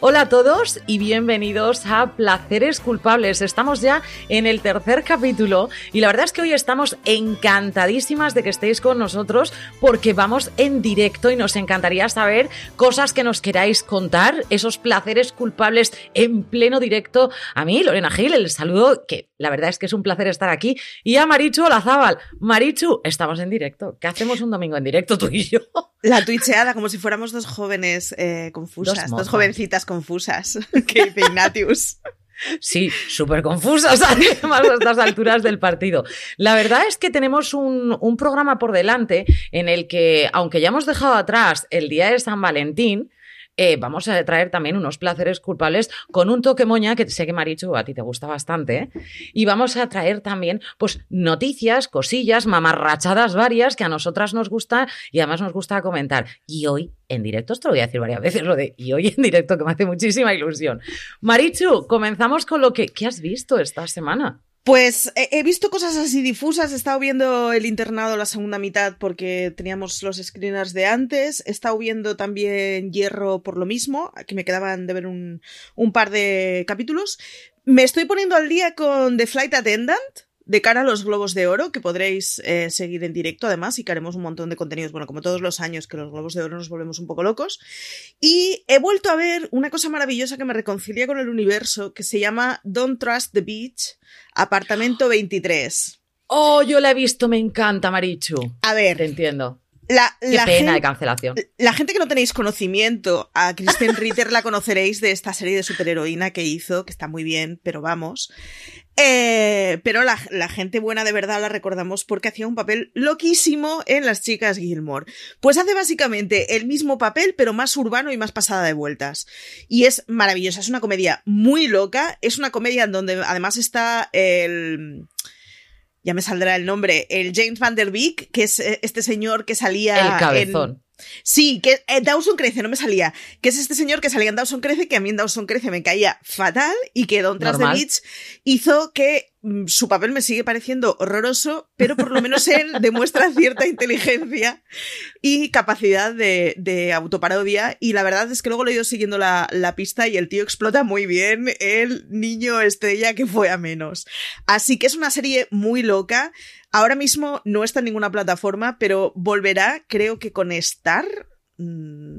Hola a todos y bienvenidos a Placeres Culpables. Estamos ya en el tercer capítulo y la verdad es que hoy estamos encantadísimas de que estéis con nosotros porque vamos en directo y nos encantaría saber cosas que nos queráis contar, esos placeres culpables en pleno directo. A mí, Lorena Gil, el saludo, que la verdad es que es un placer estar aquí, y a Marichu Olazábal. Marichu, estamos en directo. ¿Qué hacemos un domingo en directo tú y yo? La twitcheada, como si fuéramos dos jóvenes eh, confusas, Dos dos, jovencitas confusas, que dice Ignatius. Sí, súper confusas además a estas alturas del partido. La verdad es que tenemos un, un programa por delante en el que, aunque ya hemos dejado atrás el día de San Valentín, eh, vamos a traer también unos placeres culpables con un toque moña que sé que Marichu a ti te gusta bastante. ¿eh? Y vamos a traer también pues noticias, cosillas, mamarrachadas varias que a nosotras nos gusta y además nos gusta comentar. Y hoy en directo, esto lo voy a decir varias veces, lo de y hoy en directo que me hace muchísima ilusión. Marichu, comenzamos con lo que ¿qué has visto esta semana? Pues he, visto cosas así difusas, he estado viendo El Internado la segunda mitad porque teníamos los screeners de antes, he estado viendo también Hierro por lo mismo, que me quedaban de ver un, un par de capítulos. Me estoy poniendo al día con The Flight Attendant, de cara a los Globos de Oro, que podréis eh, seguir en directo además y que haremos un montón de contenidos, bueno, como todos los años que los Globos de Oro nos volvemos un poco locos. Y he vuelto a ver una cosa maravillosa que me reconcilia con el universo, que se llama Don't Trust the Beach, apartamento 23. Oh, yo la he visto, me encanta, Marichu. A Te ver, entiendo. la, Qué la pena de gen- cancelación. la gente que no tenéis conocimiento, a Kristen Ritter la conoceréis de esta serie de superheroína que hizo, que está muy bien, pero vamos. Eh, pero la, la gente buena de verdad la recordamos porque hacía un papel loquísimo en Las Chicas Gilmore. Pues hace básicamente el mismo papel, pero más urbano y más pasada de vueltas. Y es maravillosa, es una comedia muy loca, es una comedia en donde además está el... Ya me saldrá el nombre, el James Van Der Beek, que es eh, este señor que salía El en- cabezón. Sí, que eh, Dawson Crece, no me salía. Que es este señor que salía en Dawson Crece, que a mí en Dawson Crece me caía fatal y que Don Tras Normal. Beach hizo que su papel me sigue pareciendo horroroso, pero por lo menos él demuestra cierta inteligencia y capacidad de, de autoparodia. Y la verdad es que luego le he ido siguiendo la, la pista y el tío explota muy bien el niño estrella que fue a menos. Así que es una serie muy loca. Ahora mismo no está en ninguna plataforma, pero volverá, creo que con Star. Mm,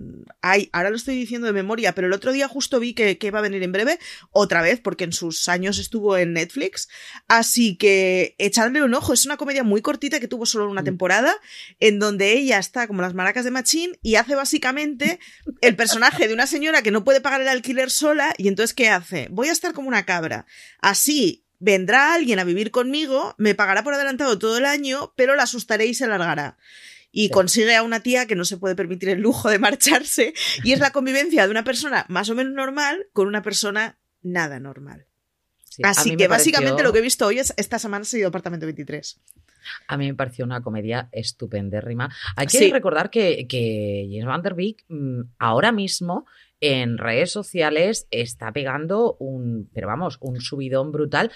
Ay, ahora lo estoy diciendo de memoria, pero el otro día justo vi que, que va a venir en breve, otra vez, porque en sus años estuvo en Netflix. Así que echadle un ojo. Es una comedia muy cortita que tuvo solo una temporada, en donde ella está como las maracas de Machín y hace básicamente el personaje de una señora que no puede pagar el alquiler sola. Y entonces, ¿qué hace? Voy a estar como una cabra. Así vendrá alguien a vivir conmigo, me pagará por adelantado todo el año, pero la asustaré y se largará. Y Sí. consigue a una tía que no se puede permitir el lujo de marcharse. Y es la convivencia de una persona más o menos normal con una persona nada normal. Sí, Así que me básicamente pareció- lo que he visto hoy es esta semana ha sido Apartamento 23. A mí me pareció una comedia estupendérrima. Hay que Sí. recordar que, que James Van Der Beek mm, ahora mismo en redes sociales está pegando un, pero vamos, un subidón brutal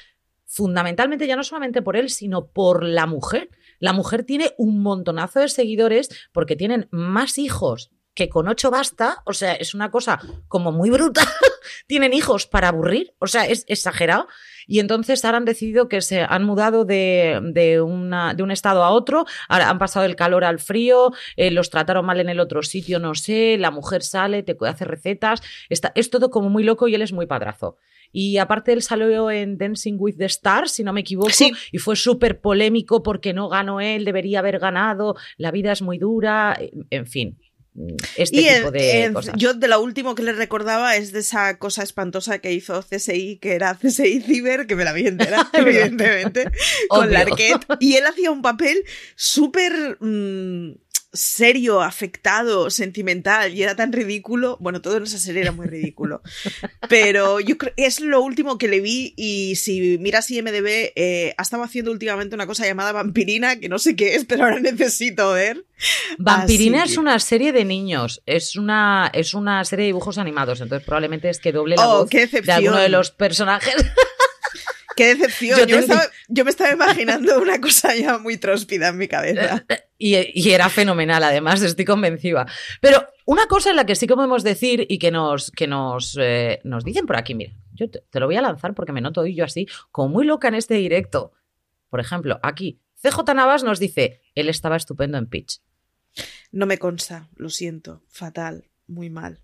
fundamentalmente ya no solamente por él, sino por la mujer. La mujer tiene un montonazo de seguidores porque tienen más hijos que con ocho basta, o sea, es una cosa como muy brutal. Tienen hijos para aburrir, o sea, es exagerado. Y entonces ahora han decidido que se han mudado de, una, de un estado a otro, han pasado el calor al frío, eh, los trataron mal en el otro sitio, no sé, la mujer sale, te hace recetas, está, es todo como muy loco y él es muy padrazo. Y aparte él salió en Dancing with the Stars, si no me equivoco, y fue súper polémico porque no ganó él, debería haber ganado, la vida es muy dura, en fin. Este tipo de cosas. Yo de lo último que le recordaba es de esa cosa espantosa que hizo CSI, que era CSI Ciber, que me la vi entera, evidentemente, con Larquet. Y él hacía un papel súper mm, serio, afectado, sentimental y era tan ridículo. Bueno, todo en esa serie era muy ridículo. Pero yo creo es lo último que le vi y si miras IMDB, eh, ha estado haciendo últimamente una cosa llamada Vampirina, que no sé qué es, pero ahora necesito ver. Vampirina es una serie de niños, es una, es una serie de dibujos animados, entonces probablemente es que doble la oh, voz de alguno de los personajes. Qué decepción. Yo, me estaba, imaginando una cosa ya muy tróspida en mi cabeza. Y, era fenomenal, además, estoy convencida. Pero una cosa en la que sí que podemos decir y que nos, que nos, eh, nos dicen por aquí, mira, yo te, lo voy a lanzar porque me noto yo así, como muy loca en este directo. Por ejemplo, aquí, CJ Navas nos dice, él estaba estupendo en pitch. No me consta, lo siento, fatal, muy mal.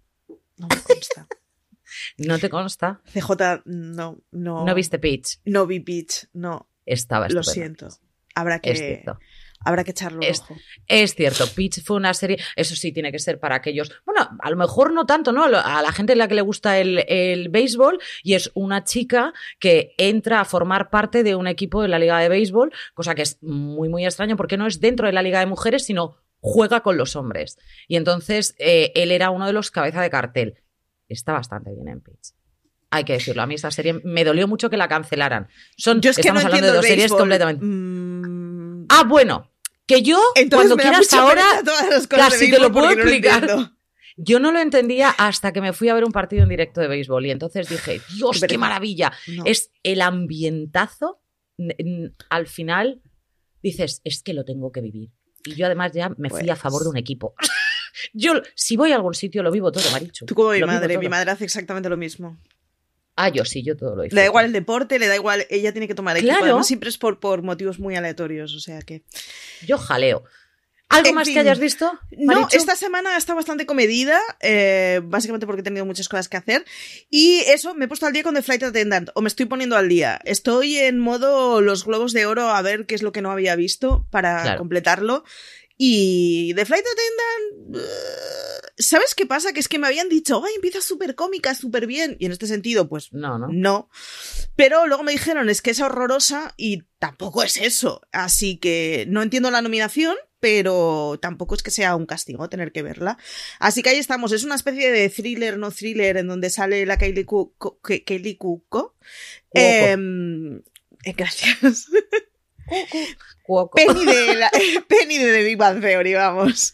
No me consta. ¿No te consta? CJ, no, no. ¿No viste Pitch? No vi Pitch, no. Estaba Lo siento. Habrá que. Habrá que echarlo es, ojo. Es cierto, Pitch fue una serie, eso sí, tiene que ser para aquellos, bueno, a lo mejor no tanto, ¿no? A la gente a la que le gusta el, el béisbol y es una chica que entra a formar parte de un equipo de la liga de béisbol, cosa que es muy, muy extraño porque no es dentro de la liga de mujeres, sino juega con los hombres. Y entonces eh, él era uno de los cabeza de cartel está bastante bien en pitch. Hay que decirlo. A mí esta serie me dolió mucho que la cancelaran. Son, yo es que estamos hablando de dos series completamente. Mm. Ah, bueno. Que yo, cuando quieras ahora, casi te lo puedo explicar. yo no lo entendía hasta que me fui a ver un partido en directo de béisbol y entonces dije, Dios, qué maravilla. Es el ambientazo. Al final dices, es que lo tengo que vivir. Y yo además ya me fui a favor de un pues equipo. Yo, si voy a algún sitio, lo vivo todo, Marichu. Tú como mi madre, mi madre hace exactamente lo mismo. Ah, yo sí, yo todo lo hice. Le da igual el deporte, le da igual, ella tiene que tomar equipo. Claro. siempre es por, por motivos muy aleatorios, o sea que... Yo jaleo. ¿Algo más que hayas visto? No, esta semana está bastante comedida, eh, básicamente porque he tenido muchas cosas que hacer. Y eso, me he puesto al día con The Flight Attendant, o me estoy poniendo al día. Estoy en modo los globos de oro a ver qué es lo que no había visto para completarlo. Y The Flight Attendant... Uh, ¿Sabes qué pasa? Que es que me habían dicho, ay, empieza súper cómica, súper bien. Y en este sentido, pues no, no. No. Pero luego me dijeron, es que es horrorosa y tampoco es eso. Así que no entiendo la nominación, pero tampoco es que sea un castigo tener que verla. Así que ahí estamos. Es una especie de thriller, no thriller, en donde sale la Kaylee Cuoco. Kaylee Cuoco. Em, eh, gracias. Penny de, la, Penny de The Big Bang Theory, vamos.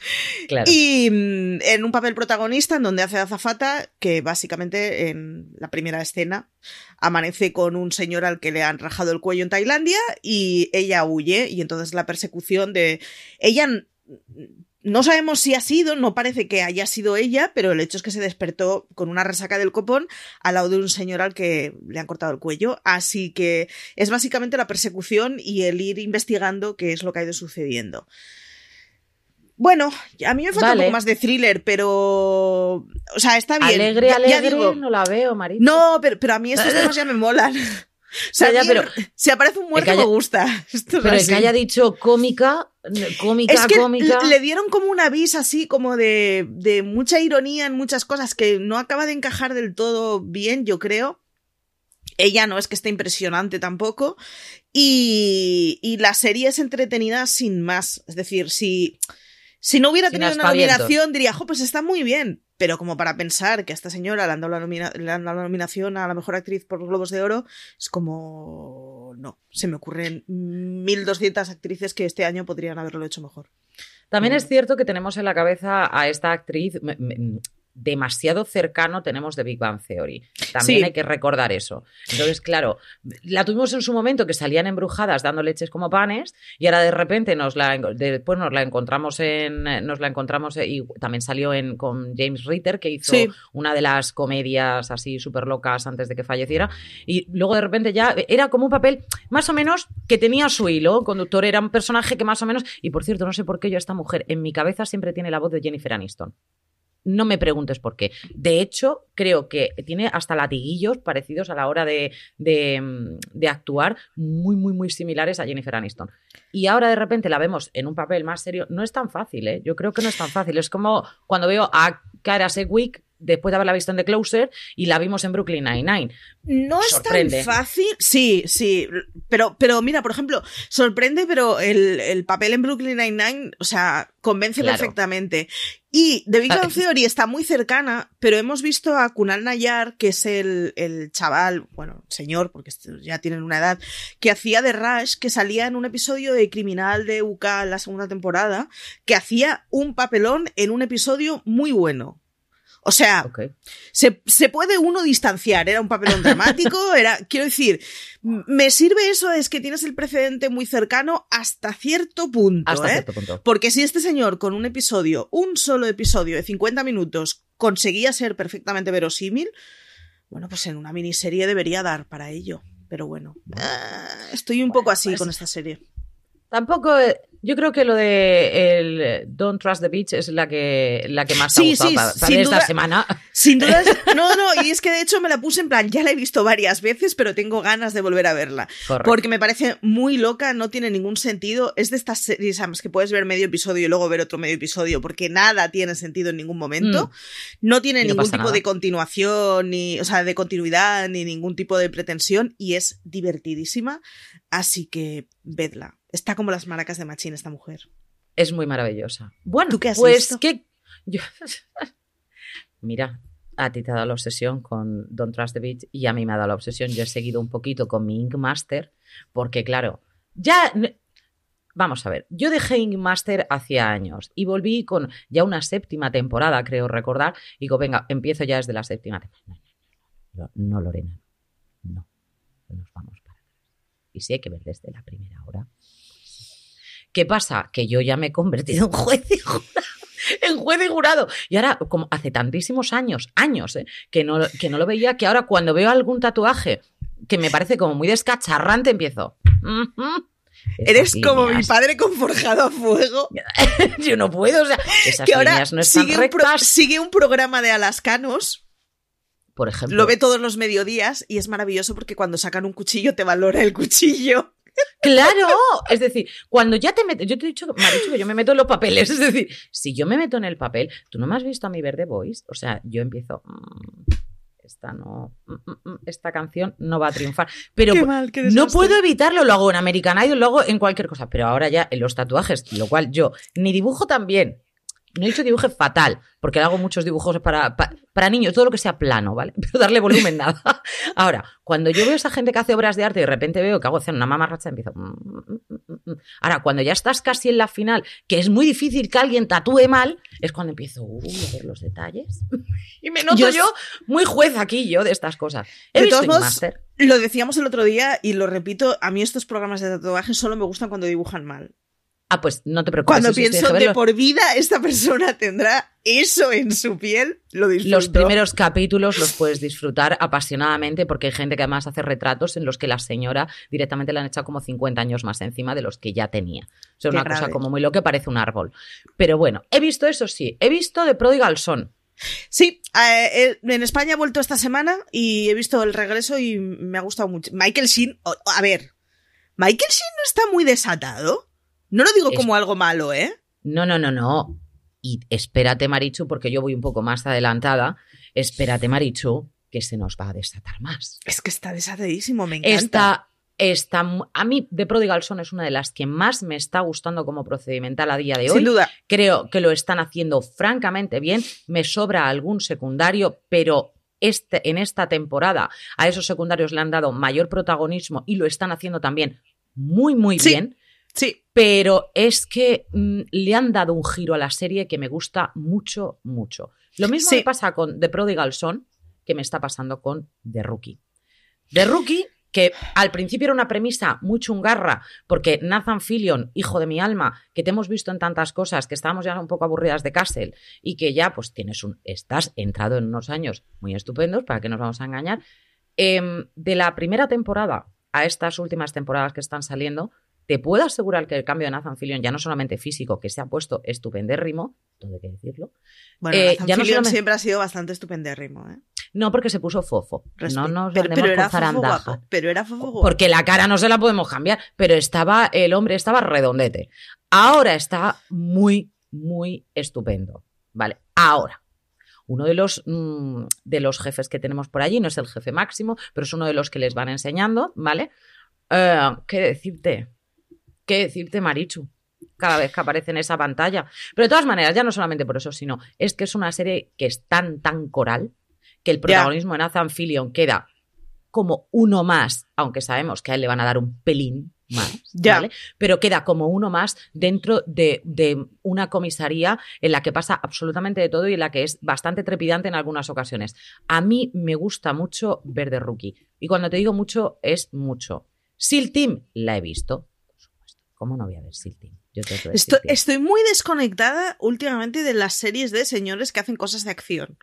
Y mm, en un papel protagonista en donde hace azafata, que básicamente en la primera escena amanece con un señor al que le han rajado el cuello en Tailandia y ella huye y entonces la persecución de... Ella no sabemos si ha sido, no parece que haya sido ella, pero el hecho es que se despertó con una resaca del copón al lado de un señor al que le han cortado el cuello. Así que es básicamente la persecución y el ir investigando qué es lo que ha ido sucediendo. Bueno, a mí me falta un poco más de thriller, pero. O sea, está bien. Alegre, alegre, no la veo, Marita. No, pero, pero a mí estos temas ya me molan. O sea, pero, si aparece un muerto me gusta. pero el que haya dicho cómica, cómica, es que cómica. Le dieron como un aviso así, como de, de mucha ironía en muchas cosas que no acaba de encajar del todo bien, yo creo. Ella no es que esté impresionante tampoco. Y, y la serie es entretenida sin más. Es decir, si, si no hubiera tenido una nominación, diría, jo, pues está muy bien. Pero como para pensar que a esta señora le han, dado la, nominación a la mejor actriz por los Globos de Oro, es como... No, se me ocurren 1.200 actrices que este año podrían haberlo hecho mejor. También es cierto que tenemos en la cabeza a esta actriz, demasiado cercano tenemos de Big Bang Theory. También Sí. hay que recordar eso. Entonces, claro, la tuvimos en su momento que salían embrujadas dando leches como panes y ahora de repente nos la después nos la encontramos en nos la encontramos y también salió en con James Ritter que hizo Sí. una de las comedias así súper locas antes de que falleciera y luego de repente ya era como un papel más o menos que tenía su hilo conductor era un personaje que más o menos y por cierto no sé por qué yo esta mujer en mi cabeza siempre tiene la voz de Jennifer Aniston no me preguntes por qué. De hecho, creo que tiene hasta latiguillos parecidos a la hora de, de, mm, de actuar, muy, muy, muy similares a Jennifer Aniston. Y ahora de repente la vemos en un papel más serio. No es tan fácil, ¿eh? Yo creo que no es tan fácil. Es como cuando veo a Cara Sedgwick después de haberla visto en The Closer y la vimos en Brooklyn Nine-Nine. No es tan fácil. Sí, sí. Pero, pero mira, por ejemplo, sorprende, pero el, el papel en Brooklyn Nine-Nine, o sea, convence Claro. perfectamente. Y The Big Bang Theory está muy cercana, pero hemos visto a Kunal Nayar, que es el, el chaval, bueno, señor, porque ya tienen una edad, que hacía de Rush, que salía en un episodio de Criminal de UK la segunda temporada, que hacía un papelón en un episodio muy bueno. O sea, se, se puede uno distanciar, era un papelón dramático, era, quiero decir, me sirve eso, es que tienes el precedente muy cercano hasta cierto punto, Hasta ¿eh? cierto punto. Porque si este señor con un episodio, un solo episodio de 50 minutos, conseguía ser perfectamente verosímil, bueno, pues en una miniserie debería dar para ello. Pero bueno, ah, estoy un poco así pues- con esta serie. Tampoco, eh, yo creo que lo de el eh, Don't Trust the Beach es la que, la que más te ha gustado sí, para, para sin esta duda. semana. Sin dudas, no, no, y es que de hecho me la puse en plan, ya la he visto varias veces, pero tengo ganas de volver a verla. Correcto. Porque me parece muy loca, no tiene ningún sentido. Es de estas series además, que puedes ver medio episodio y luego ver otro medio episodio, porque nada tiene sentido en ningún momento. No tiene Mm. No ningún pasa tipo nada. de continuación, ni, o sea, de continuidad, ni ningún tipo de pretensión, y es divertidísima. Así que vedla. Está como las maracas de Machín esta mujer. Es muy maravillosa. Bueno, ¿Tú qué has pues visto? que yo- Mira, a ti te ha dado la obsesión con Don't Trust the Beach y a mí me ha dado la obsesión. Yo he seguido un poquito con mi Ink Master porque claro, ya Vamos a ver, yo dejé Ink Master hacía años y volví con ya una séptima temporada, creo recordar, y digo, venga, empiezo ya desde la séptima temporada. No, no, Lorena, no, no nos vamos para atrás. Y sí hay que ver desde la primera hora. ¿Qué pasa? Que yo ya me he convertido en juez y jurado. En juez y jurado. Y ahora, como hace tantísimos años, años, ¿eh? que, no, que no lo veía, que ahora cuando veo algún tatuaje que me parece como muy descacharrante, empiezo. "Ujú, Eres como mi líneas". padre con forjado a fuego. Yo no puedo, o sea, esas que ahora no están sigue un, pro- sigue un programa de alascanos, Por ejemplo, lo ve todos los mediodías y es maravilloso porque cuando sacan un cuchillo te valora el cuchillo. Claro, es decir, cuando ya te metes, yo te he dicho, me ha dicho que yo me meto en los papeles, es decir, si yo me meto en el papel, tú no me has visto a mi verde voice, o sea, yo empiezo, mm, esta no, mm, mm, esta canción no va a triunfar, pero Qué mal, qué no puedo evitarlo, lo hago en American Idol, lo hago en cualquier cosa, pero ahora ya en los tatuajes, lo cual yo ni dibujo tan bien. No he dicho dibuje fatal, porque hago muchos dibujos para, pa- para, niños, todo lo que sea plano, ¿vale? Pero darle volumen nada. Ahora, cuando yo veo a esa gente que hace obras de arte y de repente veo que hago hacer una mamarracha, empiezo. mm, mm, mm. Ahora, cuando ya estás casi en la final, que es muy difícil que alguien tatúe mal, es cuando empiezo uy, a ver los detalles. y me noto Yo muy juez aquí, yo, de estas cosas. He De todos modos. Lo decíamos el otro día y lo repito, a mí estos programas de tatuaje solo me gustan cuando dibujan mal. Ah, pues no te preocupes. Cuando pienso de por vida esta persona tendrá eso en su piel, lo disfruto. Los primeros capítulos los puedes disfrutar apasionadamente porque hay gente que además hace retratos en los que la señora directamente le han echado como 50 años más encima de los que ya tenía. O sea, Qué una cosa como muy lo que parece un árbol. Pero bueno, he visto eso sí, he visto de Prodigal Son. Sí, eh, eh, en España he vuelto esta semana y he visto el regreso y me ha gustado mucho. Michael Sheen, a ver, Michael Sheen no está muy desatado. No lo digo Es- como algo malo, ¿eh? No, no, no, no. Y espérate, Marichu, porque yo voy un poco más adelantada. Espérate, Marichu, que se nos va a desatar más. Es que está desatadísimo, me encanta. Esta, mu- a mí, The Prodigal Son es una de las que más me está gustando como procedimental a día de hoy. Sin duda. Creo que lo están haciendo francamente bien. Me sobra algún secundario, pero este, en esta temporada a esos secundarios le han dado mayor protagonismo y lo están haciendo también muy, muy Sí. bien. Sí. Pero es que mm, le han dado un giro a la serie que me gusta mucho, mucho. Lo mismo Sí. me pasa con The Prodigal Son que me está pasando con The Rookie. The Rookie, que al principio era una premisa muy chungarra, porque Nathan Fillion, hijo de mi alma, que te hemos visto en tantas cosas, que estábamos ya un poco aburridas de Castle, y que ya pues tienes un, estás entrado en unos años muy estupendos, para que nos vamos a engañar, Em, de la primera temporada a estas últimas temporadas que están saliendo, te puedo asegurar que el cambio de Nathan Fillion, ya no solamente físico, que se ha puesto estupendérrimo, todo hay que decirlo, Bueno, Eh, Nathan ya Fillion siempre ha sido bastante estupendérrimo, ¿eh? no porque se puso fofo, no nos pero, pero era con fofo guapo. Pero era fofo guapo. Porque la cara no se la podemos cambiar, pero estaba, el hombre estaba redondete. Ahora está muy, muy estupendo. Vale, ahora. Uno de los, mm, de los jefes que tenemos por allí, no es el jefe máximo, pero es uno de los que les van enseñando, ¿vale? Eh, ¿Qué decirte? ¿Qué decirte, Marichu? Cada vez que aparece en esa pantalla. Pero de todas maneras, ya no solamente por eso, sino es que es una serie que es tan, tan coral que el protagonismo de Nathan Fillion queda como uno más, aunque sabemos que a él le van a dar un pelín más, Ya. ¿vale? Pero queda como uno más dentro de, de una comisaría en la que pasa absolutamente de todo y en la que es bastante trepidante en algunas ocasiones. A mí me gusta mucho ver de Rookie. Y cuando te digo mucho, es mucho. SEAL Team la he visto. ¿Cómo no voy a ver SEAL Team? Yo tengo que ver Estoy, SEAL Team. estoy muy desconectada últimamente de las series de señores que hacen cosas de acción.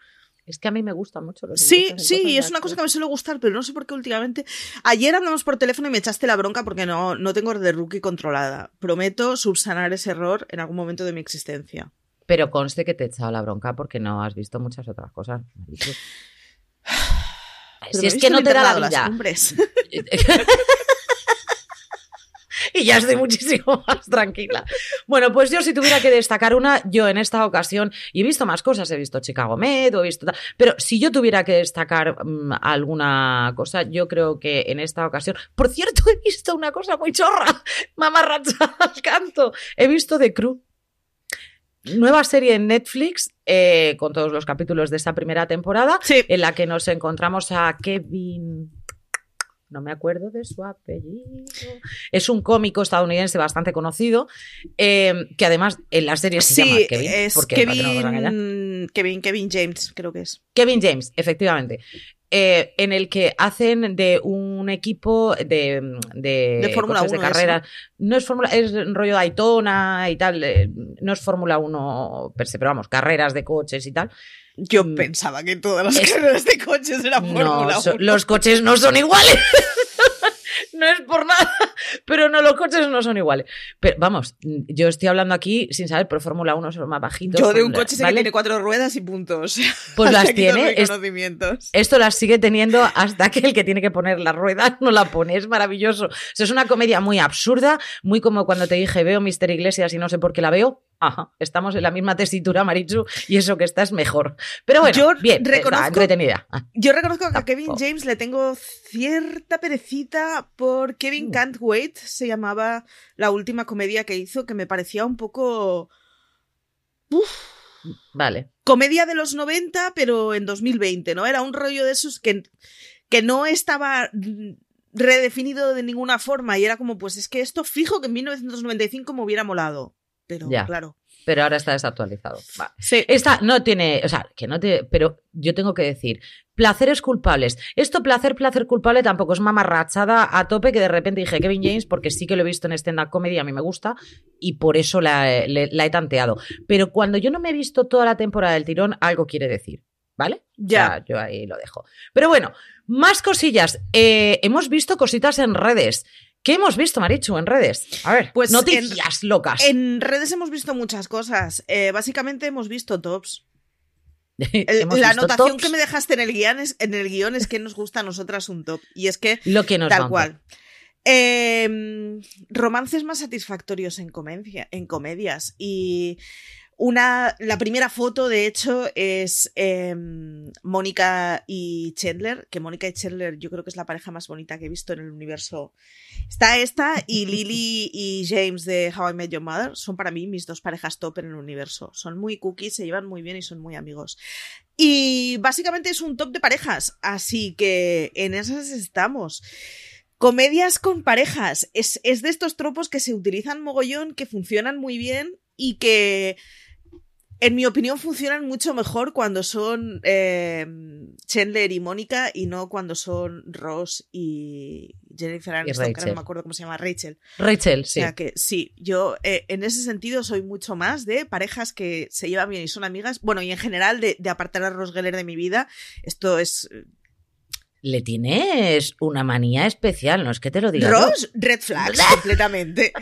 Es que a mí me gusta mucho los Sí, sí, es una cosa que me suele gustar, pero no sé por qué últimamente. Ayer andamos por teléfono y me echaste la bronca porque no, no tengo de rookie controlada. Prometo subsanar ese error en algún momento de mi existencia. Pero conste que te he echado la bronca porque no has visto muchas otras cosas. Si es que no te da la vida. Y ya estoy muchísimo más tranquila. Bueno, pues yo si tuviera que destacar una, yo en esta ocasión, y he visto más cosas, he visto Chicago Med, he visto tal, pero si yo tuviera que destacar mm, alguna cosa, yo creo que en esta ocasión, por cierto, he visto una cosa muy chorra, mamarracha al canto, he visto The Crew. Nueva serie en Netflix, eh, con todos los capítulos de esta primera temporada, Sí. en la que nos encontramos a Kevin. No me acuerdo de su apellido. Es un cómico estadounidense bastante conocido, eh, que además en la serie se llama Sí, Kevin. es porque. Kevin, Kevin, Kevin James, creo que es. Kevin James, efectivamente. eh, en el que hacen de un equipo de, de, De Fórmula coches de 1 eso. carrera. No es Fórmula, es rollo Daytona y tal. eh, no es Fórmula 1 per se, pero vamos, carreras de coches y tal. Yo Mm. pensaba que todas las Es- carreras de coches eran No, Fórmula so- 1. los coches no son iguales. no es por nada, pero no, los coches no son iguales. Pero vamos, yo estoy hablando aquí sin saber, pero Fórmula 1 son más bajitos. Yo de un coche sé que tiene cuatro ruedas y puntos. Pues las tiene. es- esto las sigue teniendo hasta que el que tiene que poner la rueda no la pone. Es maravilloso. O sea, es una comedia muy absurda, muy como cuando te dije veo Mister Iglesias y no sé por qué la veo. Ajá, estamos en la misma tesitura, Marichu, y eso que está es mejor. Pero bueno, Yo bien, reconozco- entretenida. Yo reconozco que a Kevin. James le tengo cierta perecita por Kevin Mm. Can't Wait, se llamaba la última comedia que hizo, que me parecía un poco Vale. comedia de los 90, pero en 2020, ¿no? Era un rollo de esos que, que no estaba redefinido de ninguna forma y era como, pues es que esto fijo que en 1995 me hubiera molado. Pero Ya. claro. Pero ahora está desactualizado. Vale. Sí. Esta no tiene, o sea, que no te, pero yo tengo que decir, placeres culpables. Esto, placer, placer culpable, tampoco es mamarrachada a tope que de repente dije Kevin James, porque sí que lo he visto en stand-up comedy, a mí me gusta, y por eso la, he- le- la he tanteado. Pero cuando yo no me he visto toda la temporada del tirón, algo quiere decir. ¿Vale? Ya. O sea, yo ahí lo dejo. Pero bueno, más cosillas. Eh, hemos visto cositas en redes. ¿Qué hemos visto, Marichu, en redes? A ver, Pues noticias locas. En redes hemos visto muchas cosas. Eh, básicamente hemos visto tops. El- la anotación tops. que me dejaste en el guion es, en el guion es que nos gusta a nosotras un top. Y es que, Lo que nos da tal cual. Eh, romances más satisfactorios en, comedia, en comedias. Y una, la primera foto, de hecho, es eh, Mónica y Chandler, que Mónica y Chandler yo creo que es la pareja más bonita que he visto en el universo. Está esta y Lily y James de How I Met Your Mother son para mí mis dos parejas top en el universo. Son muy cookies, se llevan muy bien y son muy amigos. Y básicamente es un top de parejas, así que en esas estamos. Comedias con parejas. Es, es de estos tropos que se utilizan mogollón, que funcionan muy bien y que en mi opinión, funcionan mucho mejor cuando son eh, Chandler y Mónica y no cuando son Ross y Jennifer Aniston, que no me acuerdo cómo se llama, Rachel. Rachel, sí. O sea que sí, yo eh, en ese sentido soy mucho más de parejas que se llevan bien y son amigas. Bueno, y en general de, apartar a Ross Geller de mi vida. Esto es eh, le tienes una manía especial, no es que te lo diga. Ross, red flags, completamente.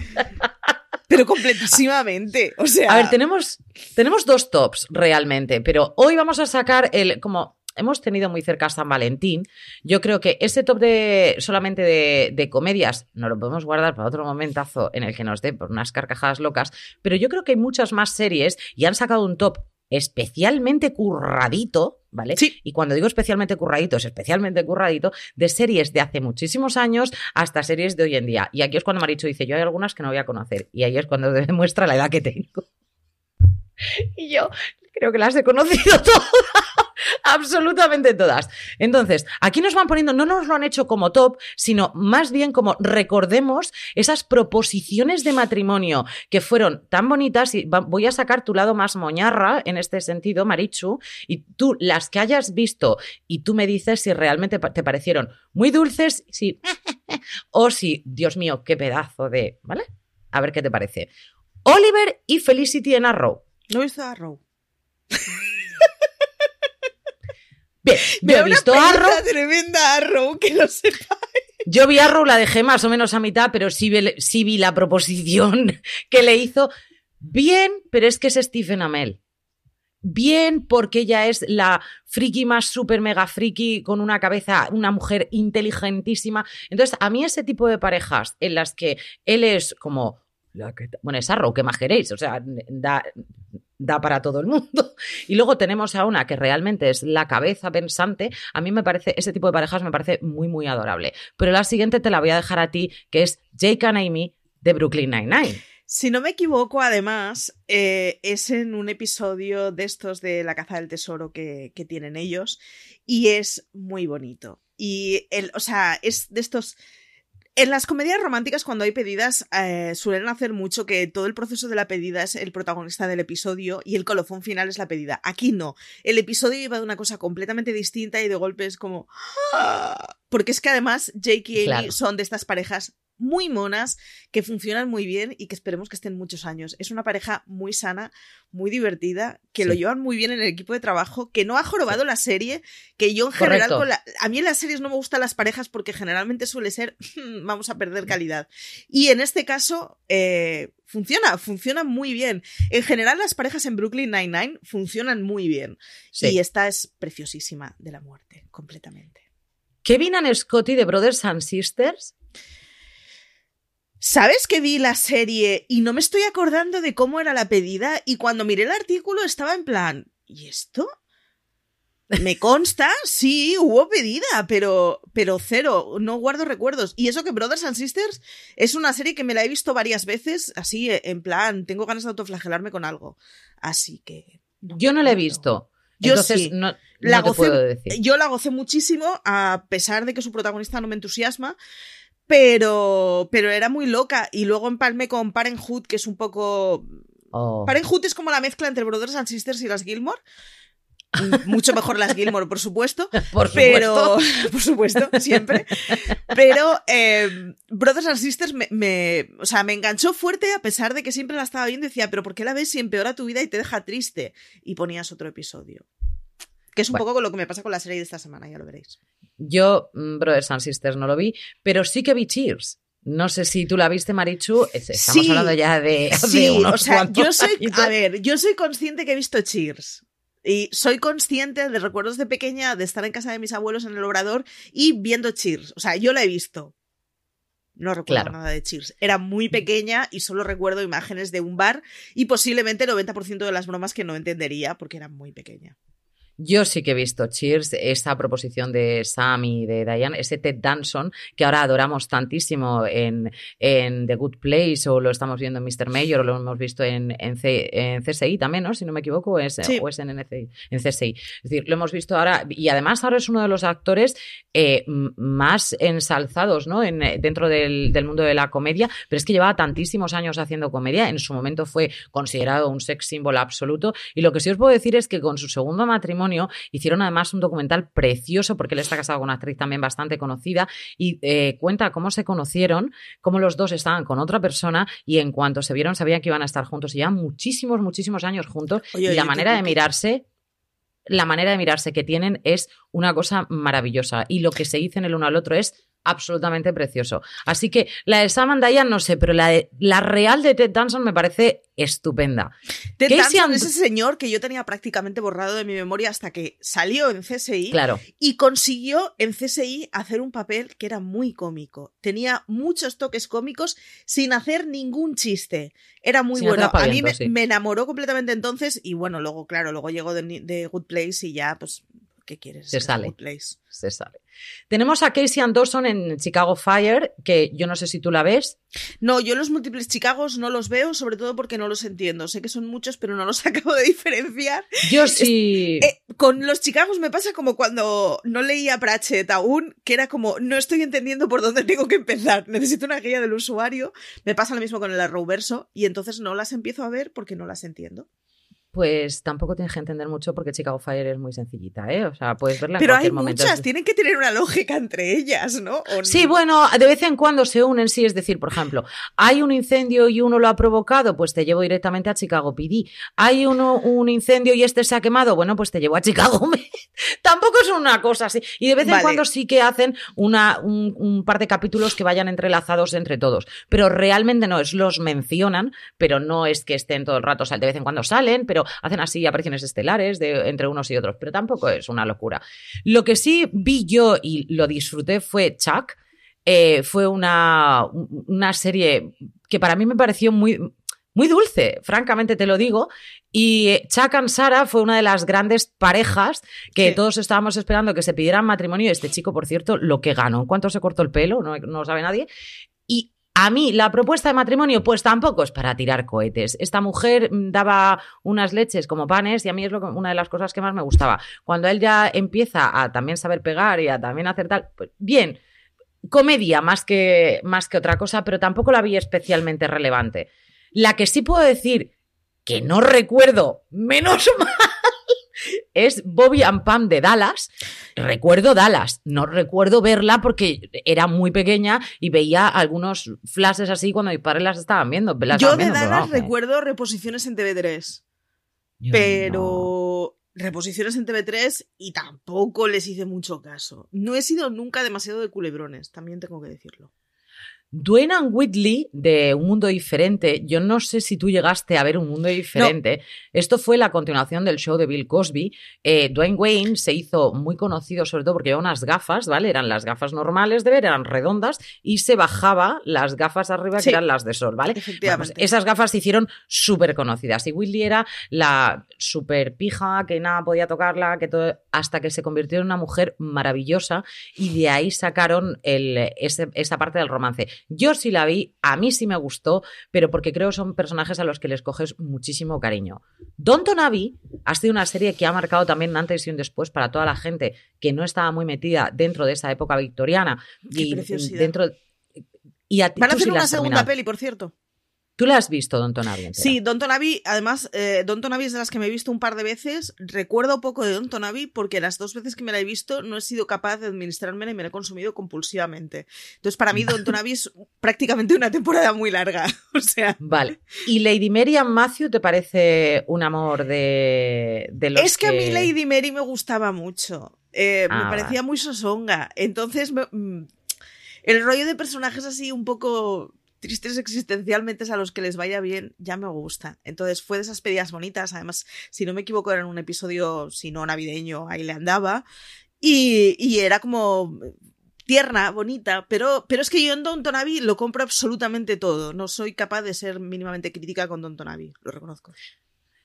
Pero completísimamente. O sea. A ver, tenemos, tenemos dos tops realmente, pero hoy vamos a sacar el. como hemos tenido muy cerca San Valentín. Yo creo que ese top de solamente de, de, comedias no lo podemos guardar para otro momentazo en el que nos dé por unas carcajadas locas, pero yo creo que hay muchas más series y han sacado un top especialmente curradito, ¿vale? Sí. Y cuando digo especialmente curradito, es especialmente curradito de series de hace muchísimos años hasta series de hoy en día. Y aquí es cuando Maricho dice, yo hay algunas que no voy a conocer. Y ahí es cuando demuestra la edad que tengo. Y yo creo que las he conocido todas. Absolutamente todas. Entonces, aquí nos van poniendo, no nos lo han hecho como top, sino más bien como recordemos esas proposiciones de matrimonio que fueron tan bonitas y voy a sacar tu lado más moñarra en este sentido, Marichu, y tú las que hayas visto y tú me dices si realmente te parecieron muy dulces, sí, o si, Dios mío, qué pedazo de, ¿vale? A ver qué te parece. Oliver y Felicity en Arrow. No he visto Arrow. Bien, yo he visto Arrow. tremenda Arrow, que lo sepáis. Yo vi Arrow, la dejé más o menos a mitad, pero sí vi, la proposición que le hizo. Bien, pero es que es Stephen Amell. Bien, porque ella es la friki más super mega friki, con una cabeza, una mujer inteligentísima. Entonces, a mí ese tipo de parejas en las que él es como bueno, es Arrow, ¿qué más queréis? O sea, da, da para todo el mundo. Y luego tenemos a una que realmente es la cabeza pensante. A mí me parece, ese tipo de parejas me parece muy, muy adorable. Pero la siguiente te la voy a dejar a ti, que es Jake and Amy de Brooklyn Nine-Nine. Si no me equivoco, además, eh, es en un episodio de estos de La caza del tesoro que, que tienen ellos y es muy bonito. Y, el, o sea, es de estos en las comedias románticas, cuando hay pedidas, eh, suelen hacer mucho que todo el proceso de la pedida es el protagonista del episodio y el colofón final es la pedida. Aquí no. El episodio iba de una cosa completamente distinta y de golpe es como. ¡Ah! Porque es que además Jake y Amy son de estas parejas muy monas, que funcionan muy bien y que esperemos que estén muchos años. Es una pareja muy sana, muy divertida, que lo llevan muy bien en el equipo de trabajo, que no ha jorobado la serie, que yo en general, a mí en las series no me gustan las parejas porque generalmente suele ser, vamos a perder calidad. Y en este caso, eh, funciona, funciona muy bien. En general, las parejas en Brooklyn Nine-Nine funcionan muy bien. Y esta es preciosísima de la muerte, completamente. Kevin and Scotty de Brothers and Sisters ¿Sabes que vi la serie y no me estoy acordando de cómo era la pedida? Y cuando miré el artículo estaba en plan, ¿y esto? Me consta, sí, hubo pedida, pero, pero cero, no guardo recuerdos. Y eso que Brothers and Sisters es una serie que me la he visto varias veces, así, en plan, tengo ganas de autoflagelarme con algo. Así que. Yo no la he visto. Yo Entonces, sí. no, la puedo decir. Yo la gocé muchísimo, a pesar de que su protagonista no me entusiasma pero, pero era muy loca. Y luego empalmé con Parenthood, que es un poco... Oh. Parenthood es como la mezcla entre Brothers and Sisters y las Gilmore. Mucho mejor las Gilmore, por supuesto. Por pero, por supuesto, siempre. Pero eh, Brothers and Sisters me, me, o sea, me enganchó fuerte a pesar de que siempre la estaba viendo y decía, pero ¿por qué la ves si empeora tu vida y te deja triste? Y ponías otro episodio. Que es un poco lo que me pasa con la serie de esta semana, ya lo veréis. Yo, mm, Brothers and Sisters, no lo vi, pero sí que vi Cheers. No sé si tú la viste, Marichu. Estamos hablando ya de, sí, o sea, yo soy, a ver, yo soy consciente que he visto Cheers. Y soy consciente de recuerdos de pequeña de estar en casa de mis abuelos en el obrador y viendo Cheers. O sea, yo la he visto. No recuerdo nada de Cheers. Era muy pequeña y solo recuerdo imágenes de un bar y posiblemente el 90% de las bromas que no entendería porque era muy pequeña. Yo sí que he visto Cheers, esa proposición de Sam y de Diane, ese Ted Danson, que ahora adoramos tantísimo en, en The Good Place, o lo estamos viendo en Mr. Mayor, o lo hemos visto en, en, CSI también, ¿no? Si no me equivoco, es, o es en, NCI, en CSI. Es decir, lo hemos visto ahora, y además ahora es uno de los actores eh, más ensalzados, ¿no? En, dentro del, del mundo de la comedia, pero es que llevaba tantísimos años haciendo comedia, en su momento fue considerado un sex symbol absoluto, y lo que sí os puedo decir es que con su segundo matrimonio, Hicieron además un documental precioso porque él está casado con una actriz también bastante conocida y eh, cuenta cómo se conocieron, cómo los dos estaban con otra persona y en cuanto se vieron sabían que iban a estar juntos y ya muchísimos, muchísimos años juntos y la manera de mirarse la manera de mirarse que tienen es una cosa maravillosa y lo que se dicen el uno al otro es absolutamente precioso. Así que la de Sam Diane no sé, pero la, la real de Ted Danson me parece estupenda. Ted Danson es ese señor que yo tenía prácticamente borrado de mi memoria hasta que salió en CSI claro. y consiguió en CSI hacer un papel que era muy cómico. Tenía muchos toques cómicos sin hacer ningún chiste. Era muy bueno. A mí me, enamoró completamente entonces y bueno, luego, claro, luego llegó de, Good Place y ya, pues, ¿qué quieres? Se sale. Se sale. Tenemos a Casey Dawson en Chicago Fire, que yo no sé si tú la ves. No, yo los múltiples Chicagos no los veo, sobre todo porque no los entiendo. Sé que son muchos, pero no los acabo de diferenciar. Yo sí. Eh, con los Chicagos me pasa como cuando no leía Pratchett aún, que era como, no estoy entendiendo por dónde tengo que empezar. Necesito una guía del usuario. Me pasa lo mismo con el Arrowverso y entonces no las empiezo a ver porque no las entiendo pues tampoco tienes que entender mucho porque Chicago Fire es muy sencillita, ¿eh? O sea, puedes verla en Pero hay momento. muchas, tienen que tener una lógica entre ellas, ¿no? Sí, bueno, de vez en cuando se unen, sí, es decir, por ejemplo, hay un incendio y uno lo ha provocado, pues te llevo directamente a Chicago PD. Hay uno, un incendio y este se ha quemado, bueno, pues te llevo a Chicago Tampoco es una cosa así. Y de vez en cuando sí que hacen una, un, un par de capítulos que vayan entrelazados entre todos. Pero realmente no, es los mencionan, pero no es que estén todo el rato, o sea, de vez en cuando salen, pero hacen así apariciones estelares de, entre unos y otros, pero tampoco es una locura. Lo que sí vi yo y lo disfruté fue Chuck. Eh, fue una, una serie que para mí me pareció muy, muy dulce, francamente te lo digo. Y Chuck and Sara fue una de las grandes parejas que todos estábamos esperando que se pidieran matrimonio. Este chico, por cierto, lo que ganó, en cuanto se cortó el pelo, no, no sabe nadie. A mí la propuesta de matrimonio pues tampoco es para tirar cohetes. Esta mujer mm, daba unas leches como panes y a mí es lo una de las cosas que más me gustaba. Cuando él ya empieza a también saber pegar y a también hacer tal, pues bien, comedia más que, más que otra cosa, pero tampoco la vi especialmente relevante. La que sí puedo decir que no recuerdo, menos mal, es Bobby and Pam de Dallas. Recuerdo Dallas, no recuerdo verla porque era muy pequeña y veía algunos flashes así cuando mis padres las estaban viendo. Yo de Dallas recuerdo reposiciones en TV3. pero reposiciones en TV3 y tampoco les hice mucho caso. No he sido nunca demasiado de culebrones, también tengo que decirlo. Dwayne Whitley de Un Mundo Diferente, yo no sé si tú llegaste a ver Un Mundo Diferente, esto fue la continuación del show de Bill Cosby. Eh, Dwayne Wayne se hizo muy conocido sobre todo porque llevaba unas gafas, ¿vale? Eran las gafas normales de ver, eran redondas y se bajaba las gafas arriba que eran las de sol, ¿vale? Efectivamente. Pues esas gafas se hicieron súper conocidas y Whitley era la súper pija que nada podía tocarla, que todo, hasta que se convirtió en una mujer maravillosa y de ahí sacaron el, esa parte del romance. Yo sí la vi, a mí sí me gustó, pero porque creo que son personajes a los que les coges muchísimo cariño. Don Tonavi ha sido una serie que ha marcado también un antes y un después para toda la gente que no estaba muy metida dentro de esa época victoriana. y dentro y Van a hacer una segunda peli, por cierto. ¿Tú la has visto, Don Tonavi? Sí, Don Tonavi, además, eh, Don Tonavi es de las que me he visto un par de veces. Recuerdo poco de Don Tonavi porque las dos veces que me la he visto no he sido capaz de administrarme y me la he consumido compulsivamente. Entonces, para mí, Don Tonavi es prácticamente una temporada muy larga. O sea. Vale. ¿Y Lady Mary Matthew te parece un amor de, de los Es que, a mí Lady Mary me gustaba mucho. Eh, me ah, parecía muy sosonga. Entonces, mm, el rollo de personajes así un poco tristes existencialmente a los que les vaya bien, ya me gusta. Entonces fue de esas pedidas bonitas, además, si no me equivoco, era en un episodio, si no navideño, ahí le andaba, y, era como tierna, bonita, pero, pero es que yo en Don Tonavi lo compro absolutamente todo, no soy capaz de ser mínimamente crítica con Don Tonavi, lo reconozco.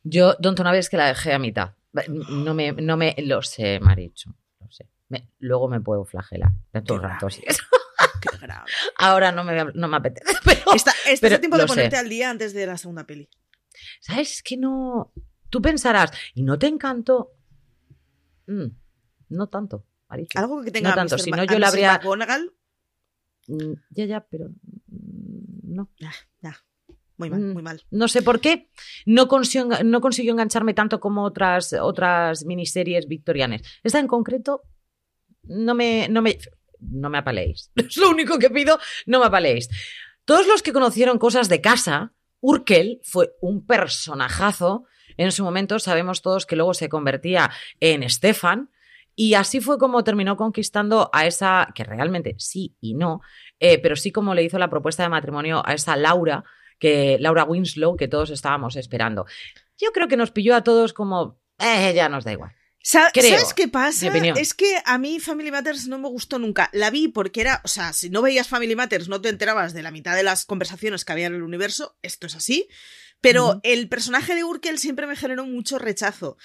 Yo, Don Tonavi es que la dejé a mitad No me, no me lo sé, Maricho. Lo sé. Me- luego me puedo flagelar todo el Qué grave. es. Ahora no me, no me apetece. Pero, estás pero a tiempo de sé. ponerte al día antes de la segunda peli. ¿sabes? Es que no. Tú pensarás, ¿y no te encantó? Mm, no tanto. Algo que tenga No tanto, si no yo la habría- Mm, Ya, ya, pero. mm, No. muy mal, Mm. muy mal. No sé por qué no consiguió, no consiguió engancharme tanto como otras, otras miniseries victorianas. Esta en concreto no me, no me, no me apaléis. Es lo único que pido, no me apaléis. Todos los que conocieron cosas de casa, Urkel fue un personajazo. En su momento sabemos todos que luego se convertía en Stefan. Y así fue como terminó conquistando a esa, que realmente sí y no, eh, pero sí como le hizo la propuesta de matrimonio a esa Laura, que Laura Winslow, que todos estábamos esperando. Yo creo que nos pilló a todos como, eh, ya nos da igual. Sa- Creo, ¿Sabes qué pasa? Es que a mí Family Matters no me gustó nunca. La vi porque era, o sea, si no veías Family Matters no te enterabas de la mitad de las conversaciones que había en el universo, esto es así, pero el personaje de Urkel siempre me generó mucho rechazo.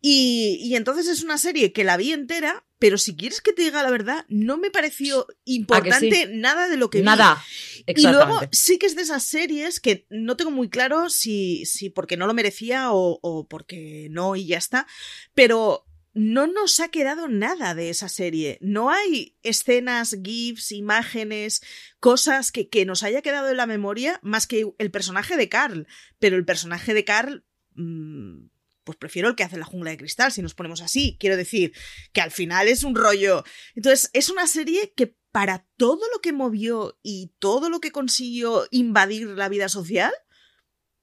Y, y entonces es una serie que la vi entera, pero si quieres que te diga la verdad, no me pareció importante nada de lo que vi. Nada. Y luego sí que es de esas series que no tengo muy claro si, si porque no lo merecía o, o porque no y ya está, pero no nos ha quedado nada de esa serie. No hay escenas, GIFs, imágenes, cosas que, que nos haya quedado en la memoria más que el personaje de Carl. Pero el personaje de Carl... mm, pues prefiero el que hace la jungla de cristal, si nos ponemos así. Quiero decir, que al final es un rollo. Entonces, es una serie que para todo lo que movió y todo lo que consiguió invadir la vida social,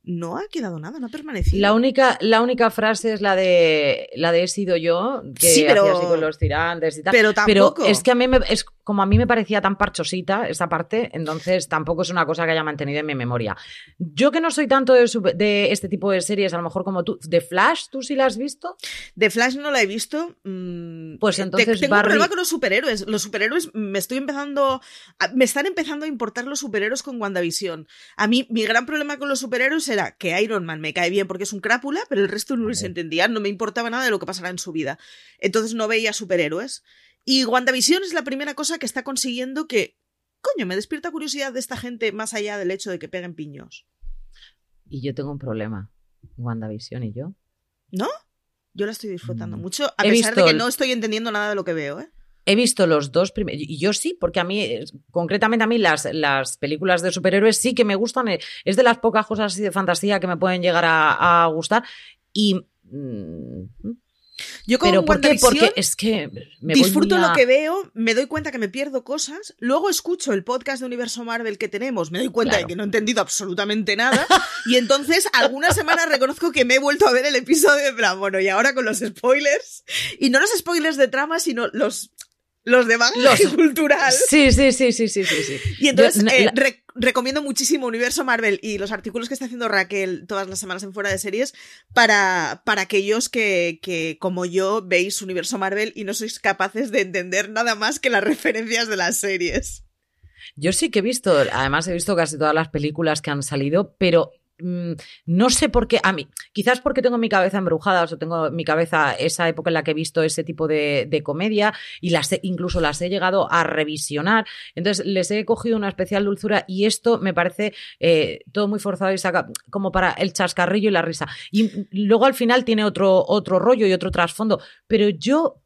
no ha quedado nada, no ha permanecido. La única, la única frase es la de la de he sido yo, que Sí, pero- hacía así con los tirantes y tal. pero tampoco. es que a mí me, es como a mí me parecía tan parchosita esa parte, entonces tampoco es una cosa que haya mantenido en mi memoria. Yo que no soy tanto de, este tipo de series, a lo mejor como tú, de Flash, ¿tú sí la has visto? De Flash no la he visto. mm, Pues te- entonces tengo Barry- un problema con los superhéroes. Los superhéroes me estoy empezando. a- me están empezando a importar los superhéroes con WandaVision. A mí, mi gran problema con los superhéroes era que Iron Man me cae bien porque es un crápula, pero el resto no les entendía. No me importaba nada de lo que pasara en su vida. Entonces no veía superhéroes. Y WandaVision es la primera cosa que está consiguiendo que. Coño, me despierta curiosidad de esta gente más allá del hecho de que peguen piños. Y yo tengo un problema. WandaVision y yo. ¿No? Yo la estoy disfrutando Mm. mucho, a He pesar de que el- no estoy entendiendo nada de lo que veo, ¿eh? He visto los dos primeros. Y yo sí, porque a mí, eh, concretamente a mí, las, las películas de superhéroes sí que me gustan. eh, Es de las pocas cosas así de fantasía que me pueden llegar a, a gustar. Y. mm, Yo con ¿Pero por qué? WandaVision Porque es que me disfruto a- lo que veo, me doy cuenta que me pierdo cosas, luego escucho el podcast de Universo Marvel que tenemos, me doy cuenta Claro. de que no he entendido absolutamente nada, y entonces algunas semanas reconozco que me he vuelto a ver el episodio de plan, bueno, y ahora con los spoilers, y no los spoilers de trama, sino los, los de bagaje Los- cultural. Sí, sí, sí, sí, sí, sí. sí. Y entonces Yo- eh, la- re- recomiendo muchísimo Universo Marvel y los artículos que está haciendo Raquel todas las semanas en Fuera de Series para, para aquellos que, que, como yo, veis Universo Marvel y no sois capaces de entender nada más que las referencias de las series. Yo sí que he visto, además he visto casi todas las películas que han salido, pero no sé por qué, a mí, quizás porque tengo mi cabeza embrujada, o tengo en mi cabeza esa época en la que he visto ese tipo de, comedia y las he- incluso las he llegado a revisionar, entonces les he cogido una especial dulzura y esto me parece eh, todo muy forzado y saca como para el chascarrillo y la risa. Y luego al final tiene otro, otro rollo y otro trasfondo, pero yo,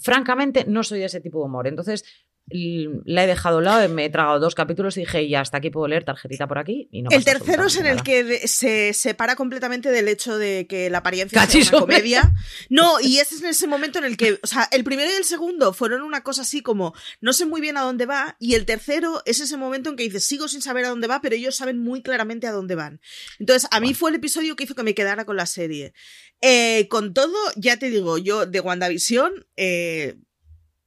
francamente, no soy de ese tipo de humor, entonces la he dejado a lado, me he tragado dos capítulos y dije, ya hasta aquí puedo leer tarjetita por aquí. Y no el tercero es en el que se separa completamente del hecho de que la apariencia Cachis una comedia. No, y ese es en ese momento en el que, o sea, el primero y el segundo fueron una cosa así como, no sé muy bien a dónde va, y el tercero es ese momento en que dices, sigo sin saber a dónde va, pero ellos saben muy claramente a dónde van. Entonces, a mí fue el episodio que hizo que me quedara con la serie. Eh, con todo, ya te digo, yo de WandaVision, eh,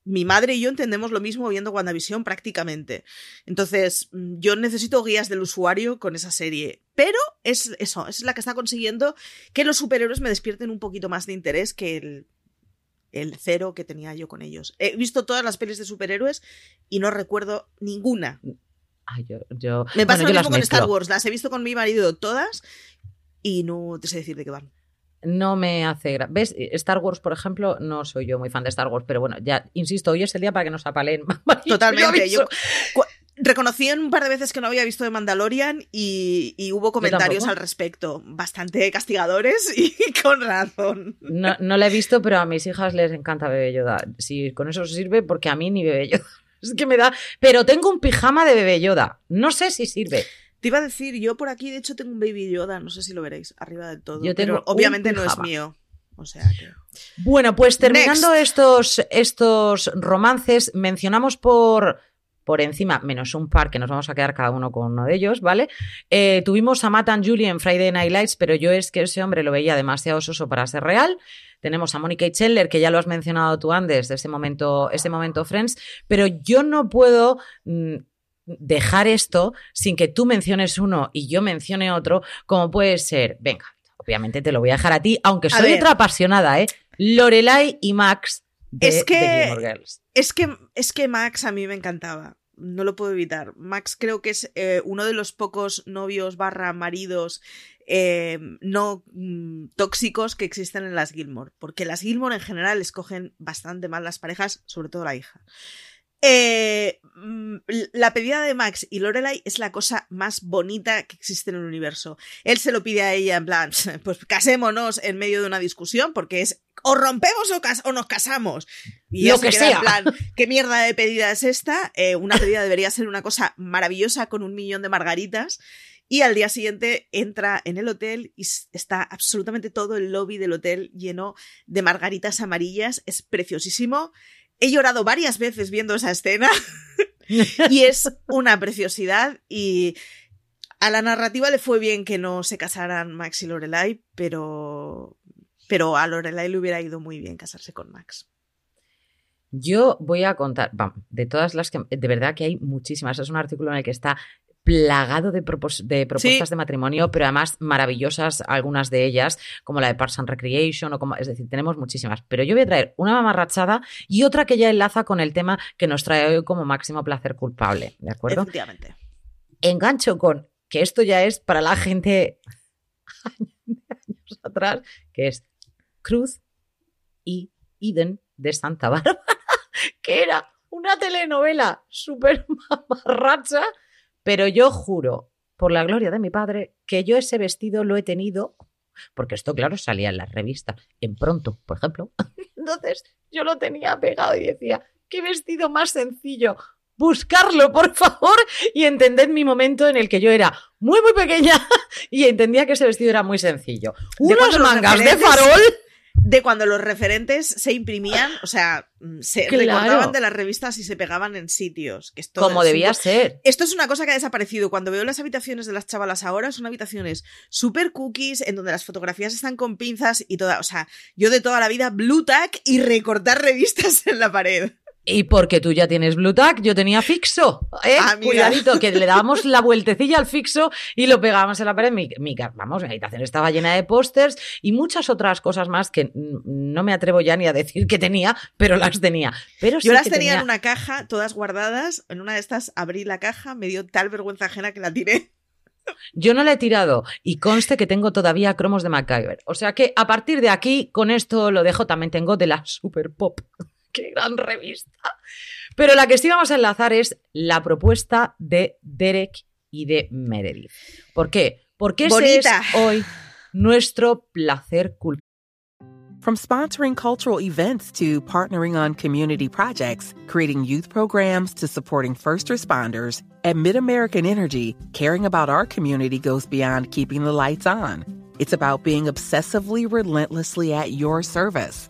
mi madre y yo entendemos lo mismo viendo WandaVision prácticamente. Entonces, mm, yo necesito guías del usuario con esa serie. Pero es eso, es la que está consiguiendo que los superhéroes me despierten un poquito más de interés que el, el cero que tenía yo con ellos. He visto todas las pelis de superhéroes y no recuerdo ninguna. Ay, yo, yo- Me pasa bueno, lo mismo con Star. Wars. Las he visto con mi marido todas y no te sé decir de qué van. No me hace gra- ¿Ves? Star Wars, por ejemplo, no soy yo muy fan de Star Wars, pero bueno, ya, insisto, hoy es el día para que nos apaleen. Totalmente. Yo Yo, reconocí en un par de veces que no había visto de Mandalorian y, y hubo comentarios al respecto, bastante castigadores y con razón. No, no la he visto, pero a mis hijas les encanta Bebé Yoda. Si con eso sirve, porque a mí ni Bebé Yoda. Es que me da. Pero tengo un pijama de Bebé Yoda. No sé si sirve. Te iba a decir, yo por aquí de hecho tengo un Baby Yoda, no sé si lo veréis, arriba del todo. Yo tengo pero obviamente no es mío. O sea que... Bueno, pues terminando Next. estos, estos romances, mencionamos por, por encima, menos un par que nos vamos a quedar cada uno con uno de ellos, ¿vale? Eh, tuvimos a Matt and Julie en Friday Night Lights, pero yo es que ese hombre lo veía demasiado soso para ser real. Tenemos a Monica Chandler, que ya lo has mencionado tú antes, de ese momento, ese momento Friends, pero yo no puedo mm, dejar esto sin que tú menciones uno y yo mencione otro, como puede ser, venga, obviamente te lo voy a dejar a ti, aunque soy ver. otra apasionada, ¿eh? Lorelai y Max de, Es que- de Girls. Es que, es que Max a mí me encantaba. No lo puedo evitar. Max creo que es eh, uno de los pocos novios barra maridos eh, no mm, tóxicos que existen en las Gilmore. Porque las Gilmore en general escogen bastante mal las parejas, sobre todo la hija. Eh, mm, la pedida de Max y Lorelai es la cosa más bonita que existe en el universo. Él se lo pide a ella en plan, pues casémonos en medio de una discusión porque es o rompemos o, cas- o nos casamos. Y Lo se que queda en plan, ¿qué mierda de pedida es esta? Eh, una pedida debería ser una cosa maravillosa con un millón de margaritas. Y al día siguiente entra en el hotel y está absolutamente todo el lobby del hotel lleno de margaritas amarillas. Es preciosísimo. He llorado varias veces viendo esa escena y es una preciosidad y a la narrativa le fue bien que no se casaran Max y Lorelai, pero pero a Lorelai le hubiera ido muy bien casarse con Max. Yo voy a contar, de todas las que, de verdad que hay muchísimas. Es un artículo en el que está plagado de, propos- de propuestas Sí. de matrimonio, pero además maravillosas algunas de ellas, como la de Parks and Recreation, o como, es decir, tenemos muchísimas. Pero yo voy a traer una mamarrachada y otra que ya enlaza con el tema que nos trae hoy como máximo placer culpable, ¿de acuerdo? Efectivamente. engancho con que esto ya es para la gente de años atrás, que es Cruz y Eden de Santa Bárbara, que era una telenovela súper mamarracha, pero yo juro, por la gloria de mi padre, que yo ese vestido lo he tenido, porque esto, claro, salía en las revistas, en pronto, por ejemplo. Entonces yo lo tenía pegado y decía, qué vestido más sencillo. Buscarlo, por favor, y entended mi momento en el que yo era muy, muy pequeña y entendía que ese vestido era muy sencillo. Unas mangas de farol. De cuando los referentes se imprimían, o sea, mm, se Claro. recortaban de las revistas y se pegaban en sitios. Que esto Como debía ser. Esto es una cosa que ha desaparecido. Cuando veo las habitaciones de las chavalas ahora, son habitaciones super cookies, en donde las fotografías están con pinzas y toda. O sea, yo de toda la vida, blue tack y recortar revistas en la pared. Y porque tú ya tienes Blue Tack, yo tenía fixo. ¿eh? Ah. Cuidadito, que le dábamos la vueltecilla al fixo y lo pegábamos en la pared. Mi, mi vamos, mi habitación estaba llena de pósters y muchas otras cosas más que no me atrevo ya ni a decir que tenía, pero las tenía. Pero sí Yo las que tenía en una caja, todas guardadas. En una de estas abrí la caja, me dio tal vergüenza ajena que la tiré. Yo no la he tirado y conste que tengo todavía cromos de MacGyver. O sea que a partir de aquí, con esto lo dejo, también tengo de la Super Pop. ¡Qué gran revista! Pero la que sí vamos a enlazar es la propuesta de Derek y de Meredith. ¿Por qué? Porque ese es hoy nuestro placer culpable. From sponsoring cultural events to partnering on community projects, creating youth programs to supporting first responders, at MidAmerican Energy, caring about our community goes beyond keeping the lights on. It's about being obsessively relentlessly at your service.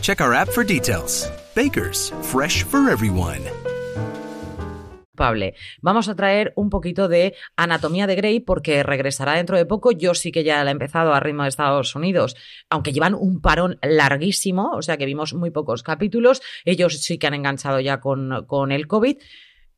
Check our app for details. Bakers, fresh for everyone. culpable. Vamos a traer un poquito de anatomía de Grey porque regresará dentro de poco. Yo sí que ya la he empezado a ritmo de Estados Unidos, aunque llevan un parón larguísimo, o sea que vimos muy pocos capítulos. Ellos sí que han enganchado ya con, con el COVID.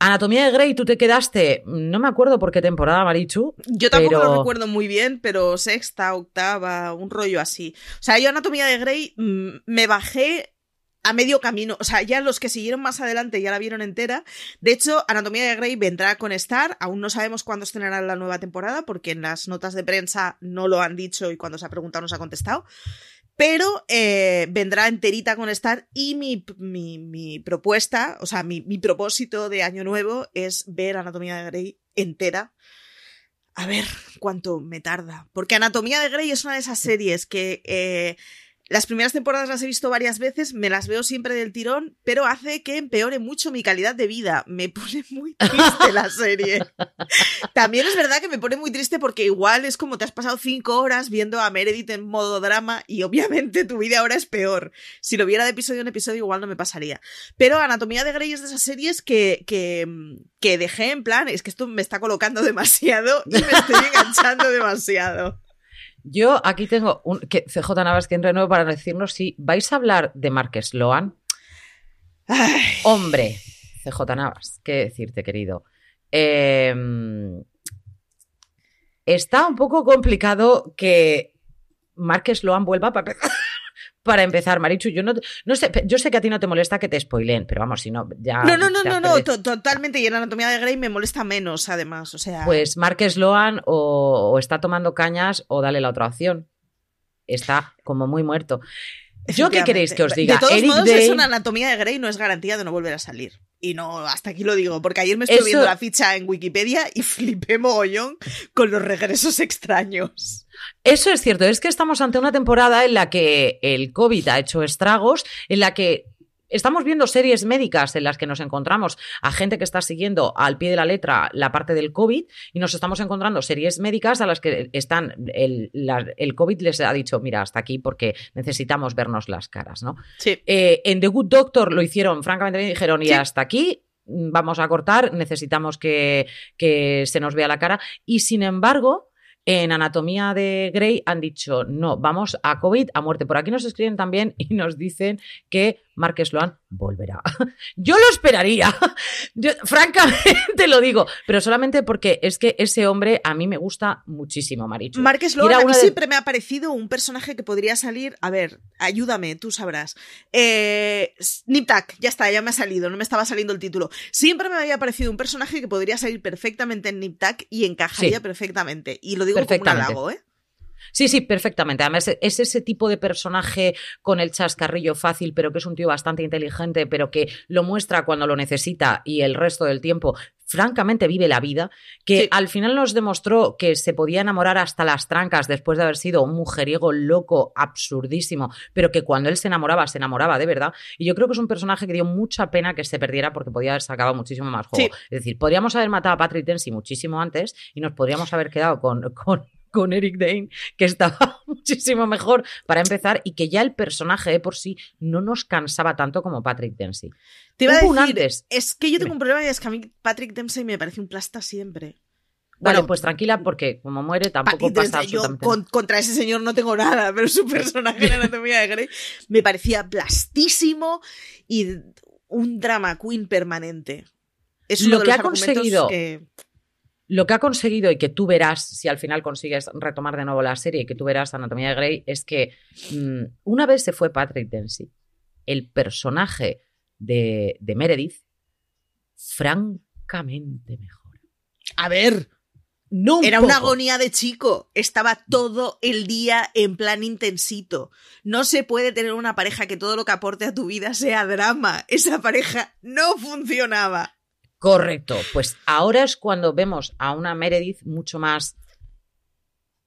Anatomía de Grey, tú te quedaste, no me acuerdo por qué temporada, Marichu. Yo tampoco pero... lo recuerdo muy bien, pero sexta, octava, un rollo así. O sea, yo Anatomía de Grey mmm, me bajé a medio camino. O sea, ya los que siguieron más adelante ya la vieron entera. De hecho, Anatomía de Grey vendrá con Star. Aún no sabemos cuándo estrenará la nueva temporada, porque en las notas de prensa no lo han dicho y cuando se ha preguntado no se ha contestado. Pero eh, vendrá enterita con Star y mi, mi, mi propuesta, o sea, mi, mi, propósito de año nuevo es ver Anatomía de Grey entera. A ver cuánto me tarda. Porque Anatomía de Grey es una de esas series que eh, las primeras temporadas las he visto varias veces, me las veo siempre del tirón, pero hace que empeore mucho mi calidad de vida. Me pone muy triste la serie. También es verdad que me pone muy triste porque igual es como te has pasado cinco horas viendo a Meredith en modo drama y obviamente tu vida ahora es peor. Si lo viera de episodio en episodio igual no me pasaría. Pero Anatomía de Grey es de esas series que, que, que dejé en plan, es que esto me está colocando demasiado y me estoy enganchando demasiado. Yo aquí tengo un que CJ Navas que entre nuevo para decirnos si vais a hablar de Marques Sloan. Ay. Hombre, CJ Navas, qué decirte, querido. Eh, está un poco complicado que Marques Sloan vuelva para. Para empezar, Marichu, yo no, no sé, yo sé que a ti no te molesta que te spoilen, pero vamos, si no, ya. No, no, no, no, no, to totalmente. Y en Anatomía de Grey me molesta menos, además. O sea. Pues Marques Loan o, o, está tomando cañas o dale la otra opción. Está como muy muerto. ¿Yo qué queréis que os diga? De todos Eric modos, Day... es una Anatomía de Grey no es garantía de no volver a salir. Y no, hasta aquí lo digo, porque ayer me estuve Eso... viendo la ficha en Wikipedia y flipé mogollón con los regresos extraños. Eso es cierto, es que estamos ante una temporada en la que el COVID ha hecho estragos, en la que estamos viendo series médicas en las que nos encontramos a gente que está siguiendo al pie de la letra la parte del COVID y nos estamos encontrando series médicas a las que están, el, la, el COVID les ha dicho, mira, hasta aquí porque necesitamos vernos las caras, ¿no? Sí. Eh, en The Good Doctor lo hicieron francamente bien, dijeron, y hasta aquí vamos a cortar, necesitamos que, que se nos vea la cara y sin embargo... En Anatomía de Grey han dicho, no, vamos a COVID, a muerte. Por aquí nos escriben también y nos dicen que Marques Sloan volverá. Yo lo esperaría. Yo, francamente lo digo, pero solamente porque es que ese hombre a mí me gusta muchísimo, Marichu. Marques Sloan a mí de... siempre me ha parecido un personaje que podría salir. A ver, ayúdame, tú sabrás. Eh, Niptak, ya está, ya me ha salido, no me estaba saliendo el título. Siempre me había parecido un personaje que podría salir perfectamente en Niptak y encajaría sí. perfectamente. Y lo digo como un halago, ¿eh? Sí, sí, perfectamente. Además, es ese tipo de personaje con el chascarrillo fácil, pero que es un tío bastante inteligente, pero que lo muestra cuando lo necesita y el resto del tiempo, francamente, vive la vida, que sí. al final nos demostró que se podía enamorar hasta las trancas después de haber sido un mujeriego loco, absurdísimo, pero que cuando él se enamoraba, se enamoraba de verdad. Y yo creo que es un personaje que dio mucha pena que se perdiera porque podía haber sacado muchísimo más juego. Sí. Es decir, podríamos haber matado a Patrick Dempsey muchísimo antes y nos podríamos haber quedado con, con con Eric Dane, que estaba muchísimo mejor para empezar y que ya el personaje de por sí no nos cansaba tanto como Patrick Dempsey. Te iba a decir, antes. es que yo tengo un problema y es que a mí Patrick Dempsey me parece un plasta siempre. Vale, bueno, pues tranquila, porque como muere tampoco pasa absolutamente yo con, contra ese señor no tengo nada, pero su personaje en Anatomía de Grey me parecía plastísimo y un drama queen permanente. Es uno lo de que los ha conseguido que lo que ha conseguido y que tú verás, si al final consigues retomar de nuevo la serie y que tú verás Anatomía de Grey, es que mmm, una vez se fue Patrick Dempsey, el personaje de, de Meredith, francamente mejor. A ver, no Era poco. una agonía de chico. Estaba todo el día en plan intensito. No se puede tener una pareja que todo lo que aporte a tu vida sea drama. Esa pareja no funcionaba. Correcto. Pues ahora es cuando vemos a una Meredith mucho más.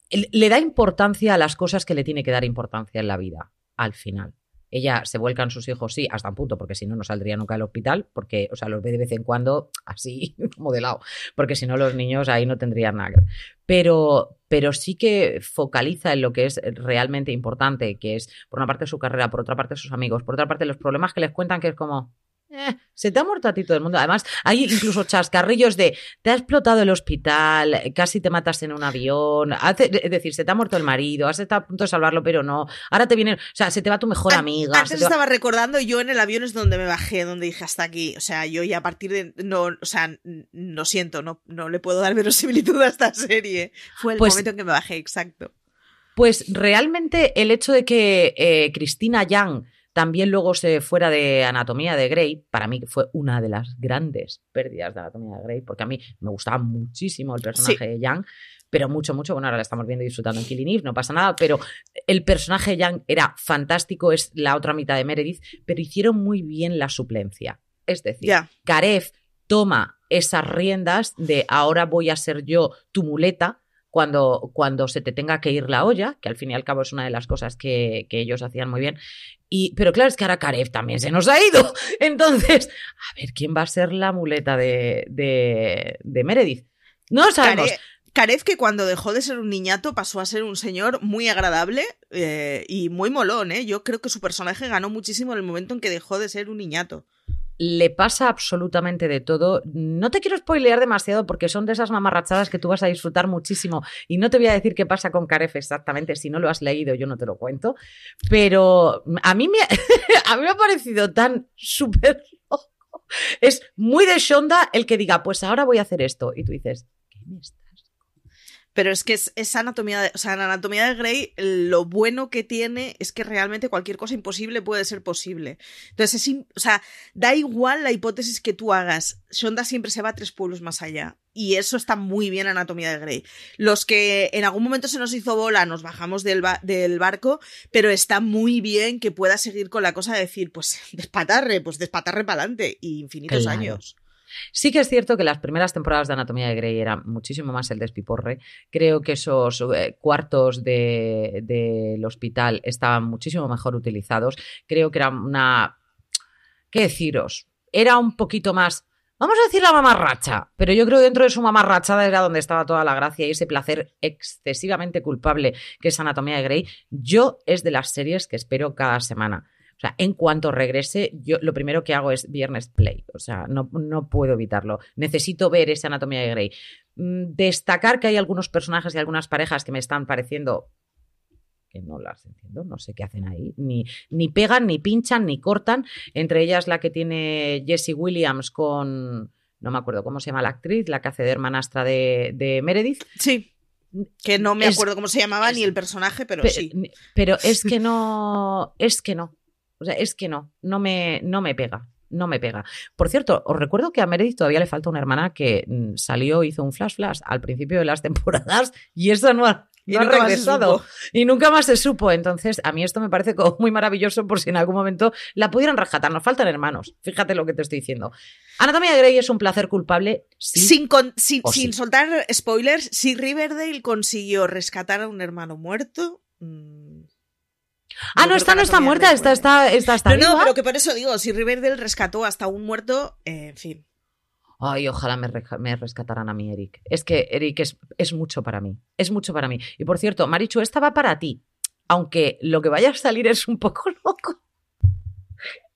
Le da importancia a las cosas que le tiene que dar importancia en la vida, al final. Ella se vuelca en sus hijos, sí, hasta un punto, porque si no, no saldría nunca del hospital, porque, o sea, los ve de vez en cuando así, como de lado, porque si no, los niños ahí no tendrían nada. Pero, pero sí que focaliza en lo que es realmente importante, que es, por una parte, su carrera, por otra parte, sus amigos, por otra parte, los problemas que les cuentan, que es como, eh, se te ha muerto a ti todo el mundo. Además, hay incluso chascarrillos de te ha explotado el hospital, casi te matas en un avión, es decir, se te ha muerto el marido, has estado a punto de salvarlo, pero no. Ahora te viene, o sea, se te va tu mejor amiga. Antes estaba recordando, yo en el avión es donde me bajé, donde dije hasta aquí. O sea, yo ya a partir de. No, o sea, lo siento, no, no le puedo dar verosimilitud a esta serie. Fue el pues momento en que me bajé, exacto. Pues realmente el hecho de que eh, Cristina Young también luego se fuera de Anatomía de Grey, para mí fue una de las grandes pérdidas de Anatomía de Grey, porque a mí me gustaba muchísimo el personaje de Young, pero mucho, mucho. Bueno, ahora la estamos viendo y disfrutando en Killing Eve, no pasa nada, pero el personaje de Young era fantástico, es la otra mitad de Meredith, pero hicieron muy bien la suplencia. Es decir, Karev toma esas riendas de ahora voy a ser yo tu muleta, cuando, cuando se te tenga que ir la olla, que al fin y al cabo es una de las cosas que, ellos hacían muy bien. Y, pero claro, es que ahora Karev también se nos ha ido. Entonces, a ver, ¿quién va a ser la muleta de, de, Meredith? No sabemos. Karev, que cuando dejó de ser un niñato pasó a ser un señor muy agradable eh, y muy molón, ¿eh? Yo creo que su personaje ganó muchísimo en el momento en que dejó de ser un niñato le pasa absolutamente de todo. No te quiero spoilear demasiado porque son de esas mamarrachadas que tú vas a disfrutar muchísimo. Y no te voy a decir qué pasa con Karef exactamente. Si no lo has leído, yo no te lo cuento. Pero a mí me, a mí me ha parecido tan súper loco. Es muy de Shonda el que diga, pues ahora voy a hacer esto. Y tú dices, ¿qué me está pero es que es, anatomía, de, o sea, en anatomía de Grey lo bueno que tiene es que realmente cualquier cosa imposible puede ser posible. Entonces, es, o sea, da igual la hipótesis que tú hagas. Shonda siempre se va a tres pueblos más allá. Y eso está muy bien en Anatomía de Grey. Los que en algún momento se nos hizo bola, nos bajamos del, del barco, pero está muy bien que pueda seguir con la cosa de decir, pues despatarre, pues despatarre para adelante, y infinitos años. Sí que es cierto que las primeras temporadas de Anatomía de Grey eran muchísimo más el despiporre. Creo que esos eh, cuartos del de, hospital estaban muchísimo mejor utilizados. Creo que era una... ¿Qué deciros? Era un poquito más... Vamos a decir la mamarracha, pero yo creo que dentro de su mamarrachada era donde estaba toda la gracia y ese placer excesivamente culpable que es Anatomía de Grey. Yo es de las series que espero cada semana. O sea, en cuanto regrese, yo lo primero que hago es Viernes Play. O sea, no, no puedo evitarlo. Necesito ver esa anatomía de Grey. Mm, destacar que hay algunos personajes y algunas parejas que me están pareciendo que no las entiendo, no sé qué hacen ahí, ni, ni pegan, ni pinchan, ni cortan, entre ellas la que tiene Jessie Williams con, no me acuerdo cómo se llama la actriz, la que hace de hermanastra de, de Meredith. Sí. Que no me acuerdo cómo se llamaba ni el personaje, pero sí. Pero es que no, es que no. O sea, es que no, no me, no me pega. No me pega. Por cierto, os recuerdo que a Meredith todavía le falta una hermana que mm, salió, hizo un flash flash al principio de las temporadas y eso no ha, regresado. Y nunca más se supo. Entonces, a mí esto me parece como muy maravilloso por si en algún momento la pudieran rescatar. Nos faltan hermanos. Fíjate lo que te estoy diciendo. Anatomía Grey es un placer culpable. sin, sin, soltar spoilers, si Riverdale consiguió rescatar a un hermano muerto. Mm, Ah, no, esta no está muerta, esta está, esta está No, no, pero que por eso digo, si Riverdale rescató hasta un muerto, eh, en fin. Ay, ojalá me, me, rescataran a mí, Eric. Es que, Eric, es, es, mucho para mí. Es mucho para mí. Y por cierto, Marichu, esta va para ti. Aunque lo que vaya a salir es un poco loco.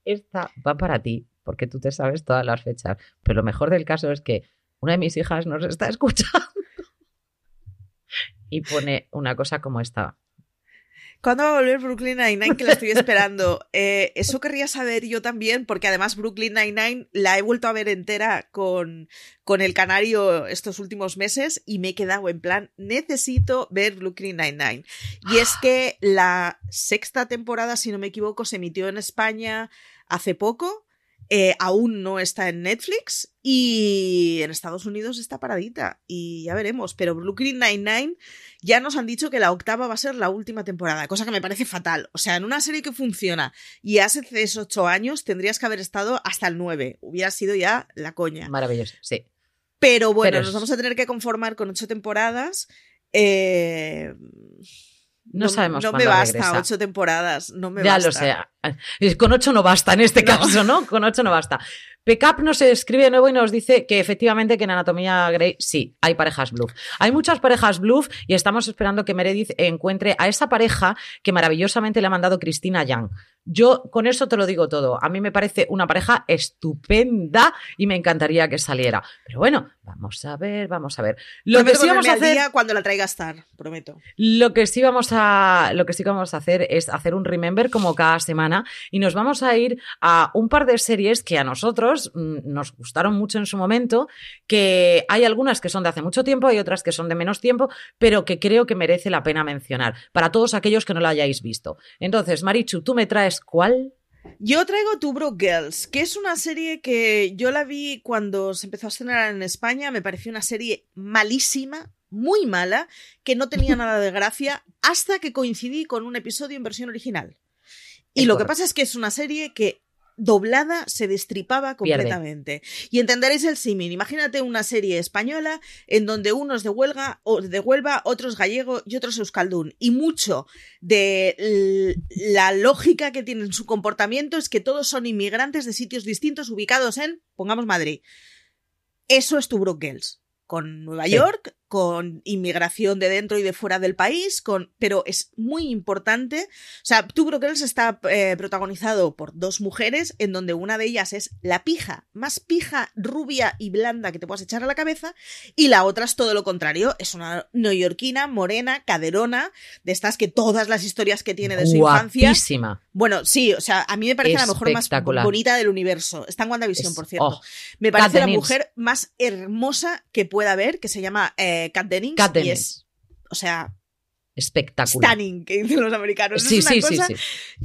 Esta va para ti, porque tú te sabes todas las fechas. Pero lo mejor del caso es que una de mis hijas nos está escuchando. Y pone una cosa como esta. ¿Cuándo va a volver Brooklyn Nine-Nine? Que la estoy esperando. Eh, eso querría saber yo también, porque además Brooklyn Nine-Nine la he vuelto a ver entera con, con el canario estos últimos meses y me he quedado en plan, necesito ver Brooklyn Nine-Nine. Y es que la sexta temporada, si no me equivoco, se emitió en España hace poco. Eh, aún no está en Netflix y en Estados Unidos está paradita y ya veremos. Pero Brooklyn Nine-Nine ya nos han dicho que la octava va a ser la última temporada, cosa que me parece fatal. O sea, en una serie que funciona y hace esos ocho años tendrías que haber estado hasta el nueve. Hubiera sido ya la coña. Maravilloso, sí. Pero bueno, nos vamos a tener que conformar con ocho temporadas. Eh, no, sabemos No me basta ocho temporadas, no me ya lo sé. Con ocho no basta en este caso, ¿no? Con ocho no basta. Pickup nos escribe de nuevo y nos dice que efectivamente que en Anatomía Grey sí, hay parejas bluff. Hay muchas parejas bluff y estamos esperando que Meredith encuentre a esa pareja que maravillosamente le ha mandado Cristina Young. Yo con eso te lo digo todo. A mí me parece una pareja estupenda y me encantaría que saliera. Pero bueno, vamos a ver, vamos a ver. Lo que sí vamos a hacer cuando la traiga estar, prometo. Lo que sí vamos a lo que sí vamos a hacer es hacer un remember como cada semana y nos vamos a ir a un par de series que a nosotros mm, nos gustaron mucho en su momento, que hay algunas que son de hace mucho tiempo, hay otras que son de menos tiempo, pero que creo que merece la pena mencionar para todos aquellos que no la hayáis visto. Entonces, Marichu, tú me traes cuál? Yo traigo Broke Girls, que es una serie que yo la vi cuando se empezó a estrenar en España, me pareció una serie malísima, muy mala, que no tenía nada de gracia, hasta que coincidí con un episodio en versión original. Y lo que pasa es que es una serie que doblada se destripaba completamente. Y entenderéis el símil. Imagínate una serie española en donde unos de Huelga, o de Huelva, otros gallego y otros euskaldún. Y mucho de la lógica que tienen su comportamiento es que todos son inmigrantes de sitios distintos ubicados en, pongamos Madrid. Eso es tu Girls con Nueva York, con inmigración de dentro y de fuera del país, con, pero es muy importante. O sea, Two Girls está eh, protagonizado por dos mujeres, en donde una de ellas es la pija, más pija, rubia y blanda que te puedas echar a la cabeza, y la otra es todo lo contrario, es una neoyorquina, morena, caderona, de estas que todas las historias que tiene de su infancia. Bueno, sí, o sea, a mí me parece la mejor más bonita del universo. Está en WandaVision, por cierto. Oh, me parece la mujer más hermosa que pueda haber, que se llama eh, Kat Dennings. y es, o sea, espectacular. Stunning, que dicen los americanos. Sí, sí, sí,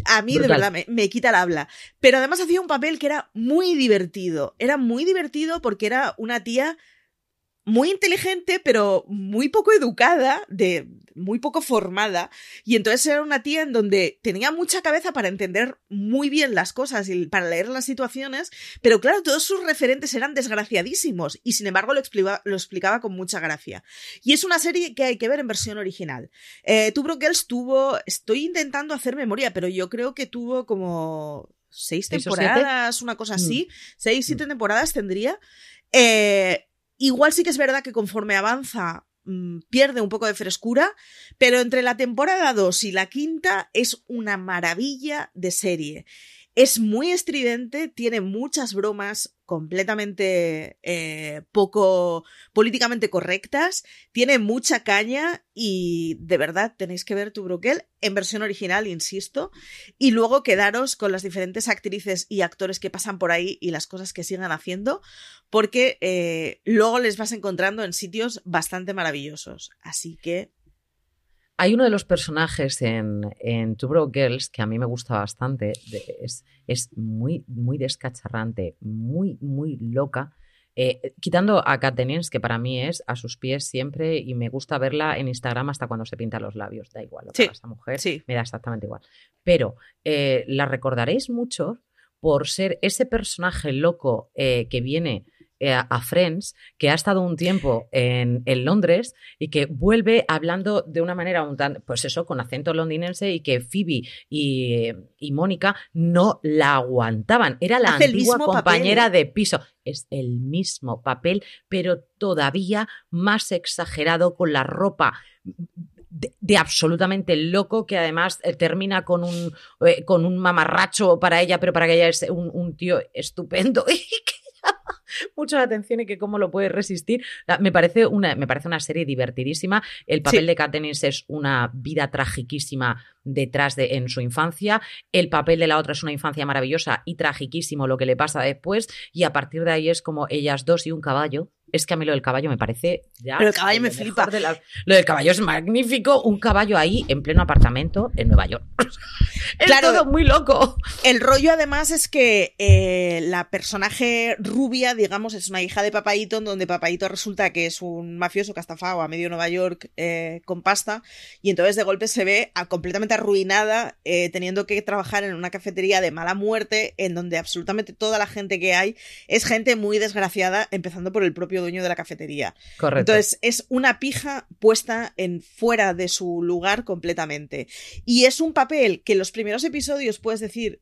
A mí, de verdad, me, quita el habla. Pero además hacía un papel que era muy divertido. Era muy divertido porque era una tía muy inteligente, pero muy poco educada, de muy poco formada. Y entonces era una tía en donde tenía mucha cabeza para entender muy bien las cosas y para leer las situaciones, pero claro, todos sus referentes eran desgraciadísimos y sin embargo lo explicaba, lo explicaba con mucha gracia. Y es una serie que hay que ver en versión original. Eh, Two Girls tuvo, estoy intentando hacer memoria, pero yo creo que tuvo como seis temporadas, una cosa así, mm. seis, siete mm. temporadas tendría. Eh, Igual sí que es verdad que conforme avanza mm, pierde un poco de frescura, pero entre la temporada 2 y la quinta es una maravilla de serie. Es muy estridente, tiene muchas bromas completamente eh, poco políticamente correctas, tiene mucha caña y de verdad tenéis que ver tu broquel en versión original, insisto, y luego quedaros con las diferentes actrices y actores que pasan por ahí y las cosas que sigan haciendo, porque eh, luego les vas encontrando en sitios bastante maravillosos. Así que hay uno de los personajes en, en Two Broke Girls que a mí me gusta bastante. es, es muy, muy descacharrante, muy, muy loca. Eh, quitando a Kat Dennings, que para mí es a sus pies siempre y me gusta verla en Instagram hasta cuando se pinta los labios, da igual lo que esta mujer, me da exactamente igual. Pero eh, la recordaréis mucho por ser ese personaje loco eh, que viene a Friends, que ha estado un tiempo en, Londres y que vuelve hablando de una manera un tan, pues eso, con acento londinense y que Phoebe y, Mónica no la aguantaban. Era la antigua compañera de piso. Es el mismo papel, pero todavía más exagerado con la ropa de, absolutamente loco que además eh, termina con un, eh, con un mamarracho para ella, pero para que ella es un, un tío estupendo y que mucho la atención y que cómo lo puede resistir. Me parece una, me parece una serie divertidísima. El papel de Katniss es una vida tragiquísima detrás de en su infancia. El papel de la otra es una infancia maravillosa y tragiquísimo lo que le pasa después. Y a partir de ahí es como ellas dos y un caballo es que a mí lo del caballo me parece ya. Pero el caballo me flipa. Lo del caballo es magnífico. Un caballo ahí en pleno apartamento en Nueva York. es claro, todo muy loco. El rollo, además, es que eh, la personaje rubia, digamos, es una hija de Papaito, en donde Papaito resulta que es un mafioso que ha estafado a medio Nueva York eh, con pasta. Y entonces de golpe se ve completamente arruinada, eh, teniendo que trabajar en una cafetería de mala muerte, en donde absolutamente toda la gente que hay es gente muy desgraciada, empezando por el propio dueño de la cafetería. Correcto. Entonces, es una pija puesta en fuera de su lugar completamente. Y es un papel que en los primeros episodios puedes decir,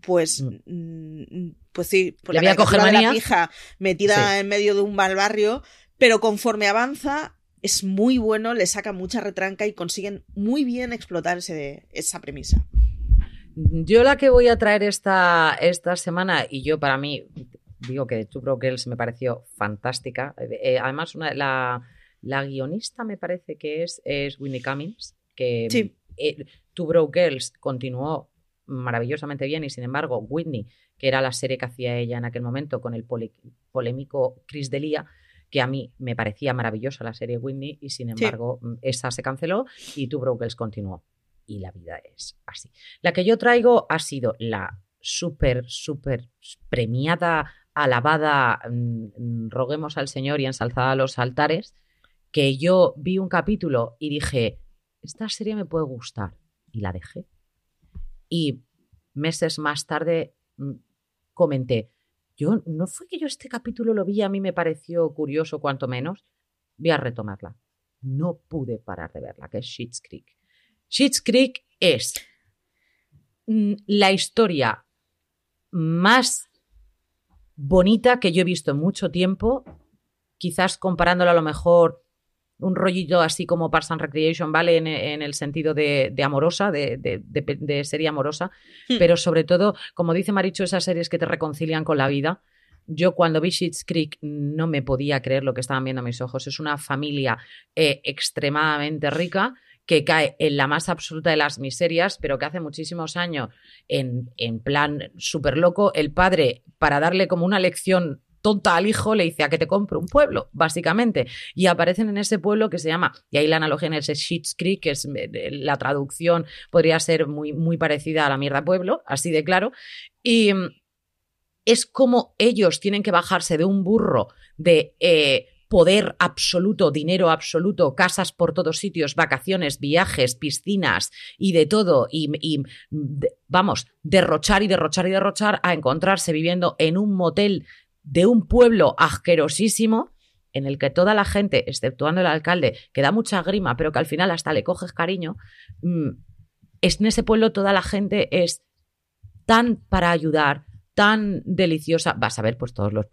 pues, mm. Mm, pues sí, por la, de la pija metida en medio de un mal barrio, pero conforme avanza es muy bueno, le saca mucha retranca y consiguen muy bien explotar esa premisa. Yo la que voy a traer esta, esta semana, y yo para mí, digo que Two Broke Girls me pareció fantástica. Eh, eh, además, una, la, la, guionista me parece que es, es Winnie Cummings, que sí. eh, Two Broke Girls continuó maravillosamente bien y sin embargo Whitney, que era la serie que hacía ella en aquel momento con el polémico Chris Delia, que a mí me parecía maravillosa la serie Whitney y sin embargo sí. esa se canceló y Two Broke Girls continuó. Y la vida es así. La que yo traigo ha sido la súper, súper premiada, alabada, mmm, roguemos al Señor y ensalzada a los altares, que yo vi un capítulo y dije, esta serie me puede gustar. Y la dejé. Y meses más tarde mmm, comenté, yo no fue que yo este capítulo lo vi, a mí me pareció curioso, cuanto menos, voy a retomarla. No pude parar de verla, que es Sheets Creek. Sheets Creek es mm, la historia más bonita que yo he visto en mucho tiempo, quizás comparándola a lo mejor un rollito así como Parks and Recreation, ¿vale? En, en el sentido de, de amorosa, de, de, de, serie amorosa, Hmm. mm. pero sobre todo, como dice Maricho, esas series que te reconcilian con la vida. Yo cuando vi Sheets Creek no me podía creer lo que estaban viendo mis ojos. Es una familia eh, extremadamente rica que cae en la más absoluta de las miserias, pero que hace muchísimos años, en, en plan súper loco, el padre, para darle como una lección tonta al hijo, le dice a que te compre un pueblo, básicamente. Y aparecen en ese pueblo que se llama, y ahí la analogía en ese Sheets Creek, que es la traducción, podría ser muy, muy parecida a la mierda pueblo, así de claro. Y mm, es como ellos tienen que bajarse de un burro de eh, poder absoluto, dinero absoluto, casas por todos sitios, vacaciones, viajes, piscinas y de todo, y, y vamos, derrochar y derrochar y derrochar a encontrarse viviendo en un motel de un pueblo asquerosísimo en el que toda la gente, exceptuando el alcalde, que da mucha grima, pero que al final hasta le coges cariño, mmm, es, en ese pueblo toda la gente es tan para ayudar, tan deliciosa. Vas a ver, pues todos los.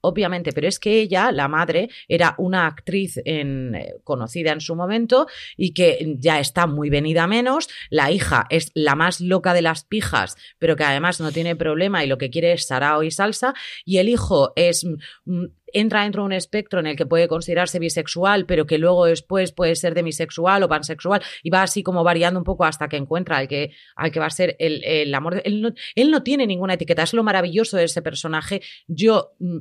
Obviamente, pero es que ella, la madre, era una actriz en, eh, conocida en su momento y que ya está muy venida menos. La hija es la más loca de las pijas, pero que además no tiene problema y lo que quiere es sarao y salsa. Y el hijo es. Entra dentro de un espectro en el que puede considerarse bisexual, pero que luego después puede ser demisexual o pansexual y va así como variando un poco hasta que encuentra al que, al que va a ser el, el amor. Él, no, él no tiene ninguna etiqueta, es lo maravilloso de ese personaje. Yo mm,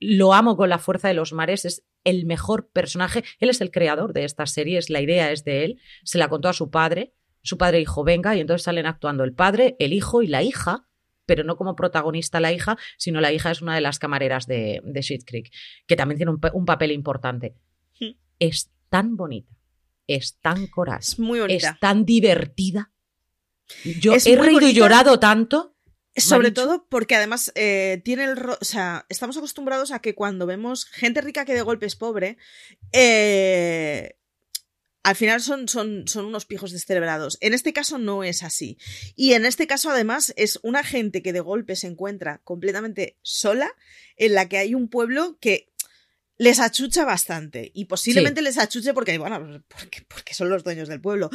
lo amo con la fuerza de los mares, es el mejor personaje. Él es el creador de esta serie, la idea es de él. Se la contó a su padre, su padre dijo, venga, y entonces salen actuando el padre, el hijo y la hija pero no como protagonista la hija, sino la hija es una de las camareras de, de Shit Creek, que también tiene un, un papel importante. Hmm. Es tan bonita, es tan coral, es, muy bonita. es tan divertida. Yo es he reído bonita. y llorado tanto. Sobre todo porque además eh, tiene el. O sea, estamos acostumbrados a que cuando vemos gente rica que de golpe es pobre, eh, al final son, son, son unos pijos descerebrados. En este caso no es así. Y en este caso, además, es una gente que de golpe se encuentra completamente sola, en la que hay un pueblo que les achucha bastante. Y posiblemente sí. les achuche porque, bueno, porque, porque, son los dueños del pueblo.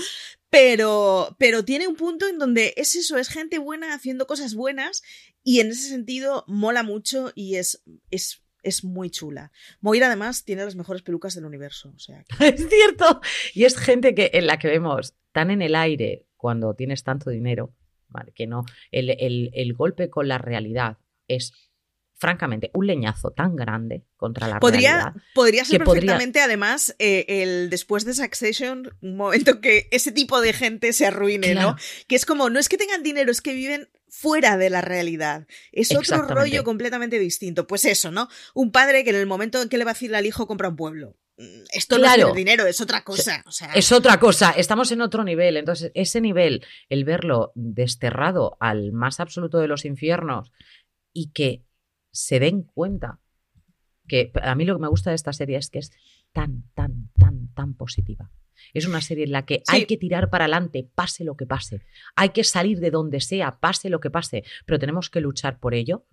Pero, pero tiene un punto en donde es eso, es gente buena haciendo cosas buenas. Y en ese sentido mola mucho y es, es es muy chula. Moira además tiene las mejores pelucas del universo. O sea, que... Es cierto. Y es gente que en la que vemos tan en el aire cuando tienes tanto dinero, ¿vale? que no, el, el, el golpe con la realidad es francamente, un leñazo tan grande contra la podría, realidad. Podría ser perfectamente, podría... además, eh, el después de Succession, un momento que ese tipo de gente se arruine, claro. ¿no? Que es como, no es que tengan dinero, es que viven fuera de la realidad. Es otro rollo completamente distinto. Pues eso, ¿no? Un padre que en el momento en que le va a decir al hijo compra un pueblo. Esto claro. no es dinero, es otra cosa. O sea... Es otra cosa, estamos en otro nivel. Entonces, ese nivel, el verlo desterrado al más absoluto de los infiernos y que se den cuenta que a mí lo que me gusta de esta serie es que es tan, tan, tan, tan positiva. Es una serie en la que sí. hay que tirar para adelante, pase lo que pase. Hay que salir de donde sea, pase lo que pase, pero tenemos que luchar por ello.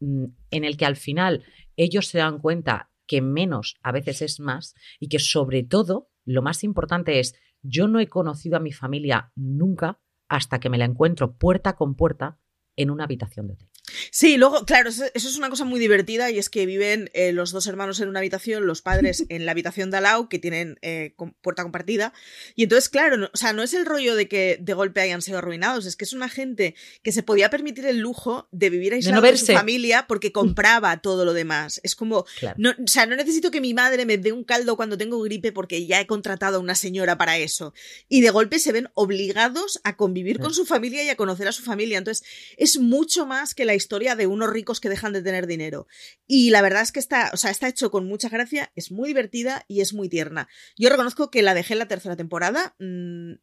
mm, En el que al final ellos se dan cuenta que menos a veces es más y que sobre todo lo más importante es, yo no he conocido a mi familia nunca hasta que me la encuentro puerta con puerta en una habitación de hotel. Sí, luego, claro, eso, es una cosa muy divertida y es que viven eh, los dos hermanos en una habitación, los padres en la habitación de al que tienen eh, puerta compartida. Y entonces, claro, no, o sea, no es el rollo de que de golpe hayan sido arruinados, es que es una gente que se podía permitir el lujo de vivir aislado de, su familia porque compraba todo lo demás. Es como, no, o sea, no necesito que mi madre me dé un caldo cuando tengo gripe porque ya he contratado a una señora para eso. Y de golpe se ven obligados a convivir con su familia y a conocer a su familia. Entonces, es mucho más que la historia de unos ricos que dejan de tener dinero. Y la verdad es que está, o sea, está hecho con mucha gracia, es muy divertida y es muy tierna. Yo reconozco que la dejé en la tercera temporada. Mm,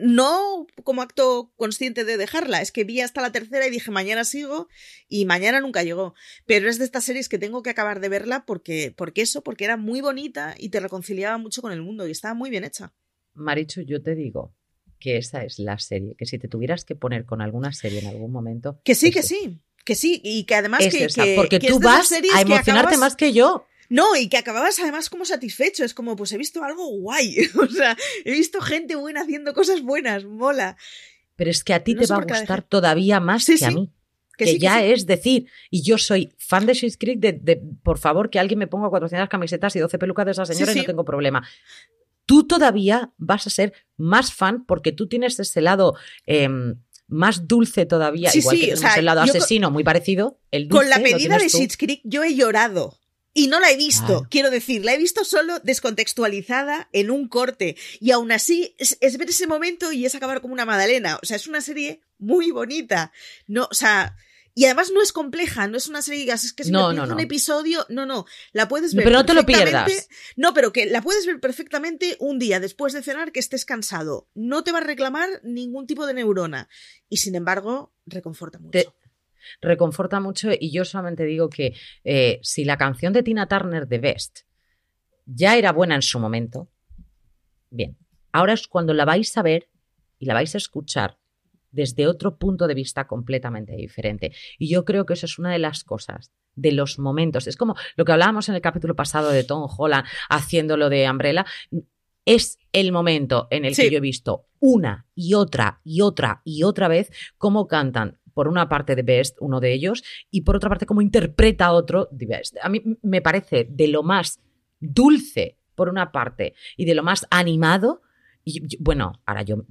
no como acto consciente de dejarla, es que vi hasta la tercera y dije mañana sigo y mañana nunca llegó. Pero es de estas series que tengo que acabar de verla porque, porque eso, porque era muy bonita y te reconciliaba mucho con el mundo y estaba muy bien hecha. Marichu, yo te digo que esa es la serie, que si te tuvieras que poner con alguna serie en algún momento. Que sí, que sí. Que sí, y que además que, Porque tú vas a emocionarte más que yo. No, y que acababas además como satisfecho. Es como, pues he visto algo guay. o sea, he visto gente buena haciendo cosas buenas, mola. Pero es que a ti te va a gustar todavía más que a mí. Que, ya es decir, y yo soy fan de Schitt's Creek, de, por favor que alguien me ponga 400 camisetas y 12 pelucas de esa señora y no tengo problema. Tú todavía vas a ser más fan porque tú tienes ese lado em, más dulce todavía, igual que el lado asesino, muy parecido. El con la medida de Schitt's Creek yo he llorado. Y no la he visto, quiero decir, la he visto solo descontextualizada en un corte. Y aún así es, ver ese momento y es acabar como una magdalena. O sea, es una serie muy bonita. No, o sea, y además no es compleja, no es una serie que es que si no, un episodio, no, no, la puedes ver. Pero no te lo pierdas. No, pero que la puedes ver perfectamente un día después de cenar que estés cansado. No te va a reclamar ningún tipo de neurona. Y sin embargo, reconforta mucho. reconforta mucho y yo solamente digo que eh, si la canción de Tina Turner de Best ya era buena en su momento, bien, ahora es cuando la vais a ver y la vais a escuchar desde otro punto de vista completamente diferente. Y yo creo que eso es una de las cosas de los momentos. Es como lo que hablábamos en el capítulo pasado de Tom Holland haciendo lo de Umbrella. Es el momento en el que yo he visto una y otra y otra y otra vez cómo cantan por una parte de Best, uno de ellos, y por otra parte cómo interpreta otro de Best. A mí me parece de lo más dulce por una parte y de lo más animado. Y bueno, ahora yo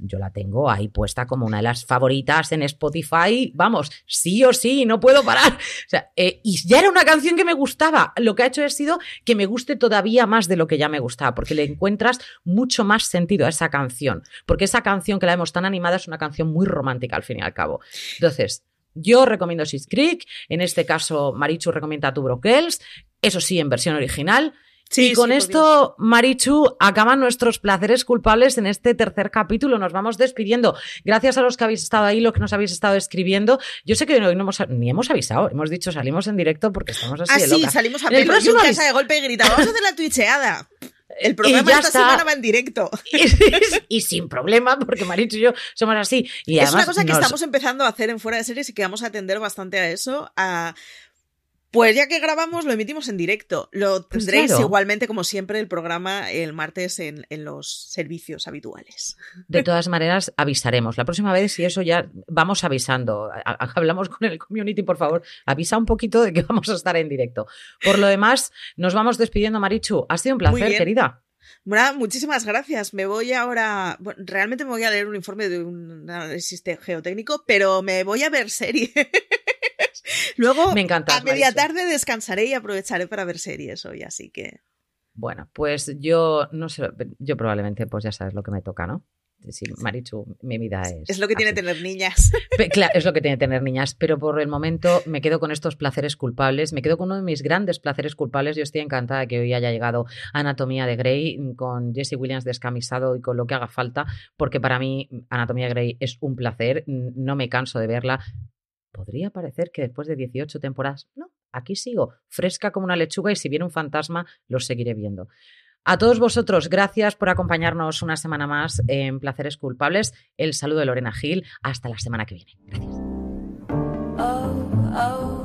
yo la tengo ahí puesta como una de las favoritas en Spotify, vamos, sí o sí, no puedo parar. Eh, y ya era una canción que me gustaba. Lo que ha hecho ha sido que me guste todavía más de lo que ya me gustaba, porque le encuentras mucho más sentido a esa canción, porque esa canción que la vemos tan animada es una canción muy romántica al fin y al cabo. Entonces, yo recomiendo Six Creek, en este caso Marichu recomienda Two Girls, eso sí, en versión original y con esto, Marichu, acaban nuestros placeres culpables en este tercer capítulo. Nos vamos despidiendo. Gracias a los que habéis estado ahí, los que nos habéis estado escribiendo. Yo sé que hoy no hemos, ni hemos avisado, hemos dicho salimos en directo porque estamos así ah, de sí, salimos a pelo. El próximo casa de golpe y grita, vamos a hacer la twitcheada. El programa esta semana va en directo. Y, sin problema, porque Marichu y yo somos así. Y es una cosa que estamos empezando a hacer en Fuera de Series y que vamos a atender bastante a eso, a pues ya que grabamos, lo emitimos en directo. Lo pues tendréis igualmente, como siempre, el programa el martes en, los servicios habituales. De todas maneras, avisaremos. La próxima vez, si eso ya vamos avisando. Hablamos con el community, por favor. Avisa un poquito de que vamos a estar en directo. Por lo demás, nos vamos despidiendo, Marichu. Ha sido un placer, querida. Bueno, muchísimas gracias. Me voy ahora. realmente me voy a leer un informe de un análisis geotécnico, pero me voy a ver series. Luego, Me encanta, a media tarde descansaré y aprovecharé para ver series hoy, así que. Bueno, pues yo no sé, yo probablemente, pues ya sabes lo que me toca, ¿no? Sí, Marichu, mi vida es. Es lo que tiene tener niñas. Claro, es lo que tiene tener niñas, pero por el momento me quedo con estos placeres culpables, me quedo con uno de mis grandes placeres culpables. Yo estoy encantada de que hoy haya llegado Anatomía de Grey con Jesse Williams descamisado y con lo que haga falta, porque para mí Anatomía de Grey es un placer, no me canso de verla podría parecer que después de 18 temporadas, no, aquí sigo, fresca como una lechuga y si viene un fantasma, lo seguiré viendo. A todos vosotros, gracias por acompañarnos una semana más en Placeres Culpables. El saludo de Lorena Gil. Hasta la semana que viene. Gracias. Oh, oh,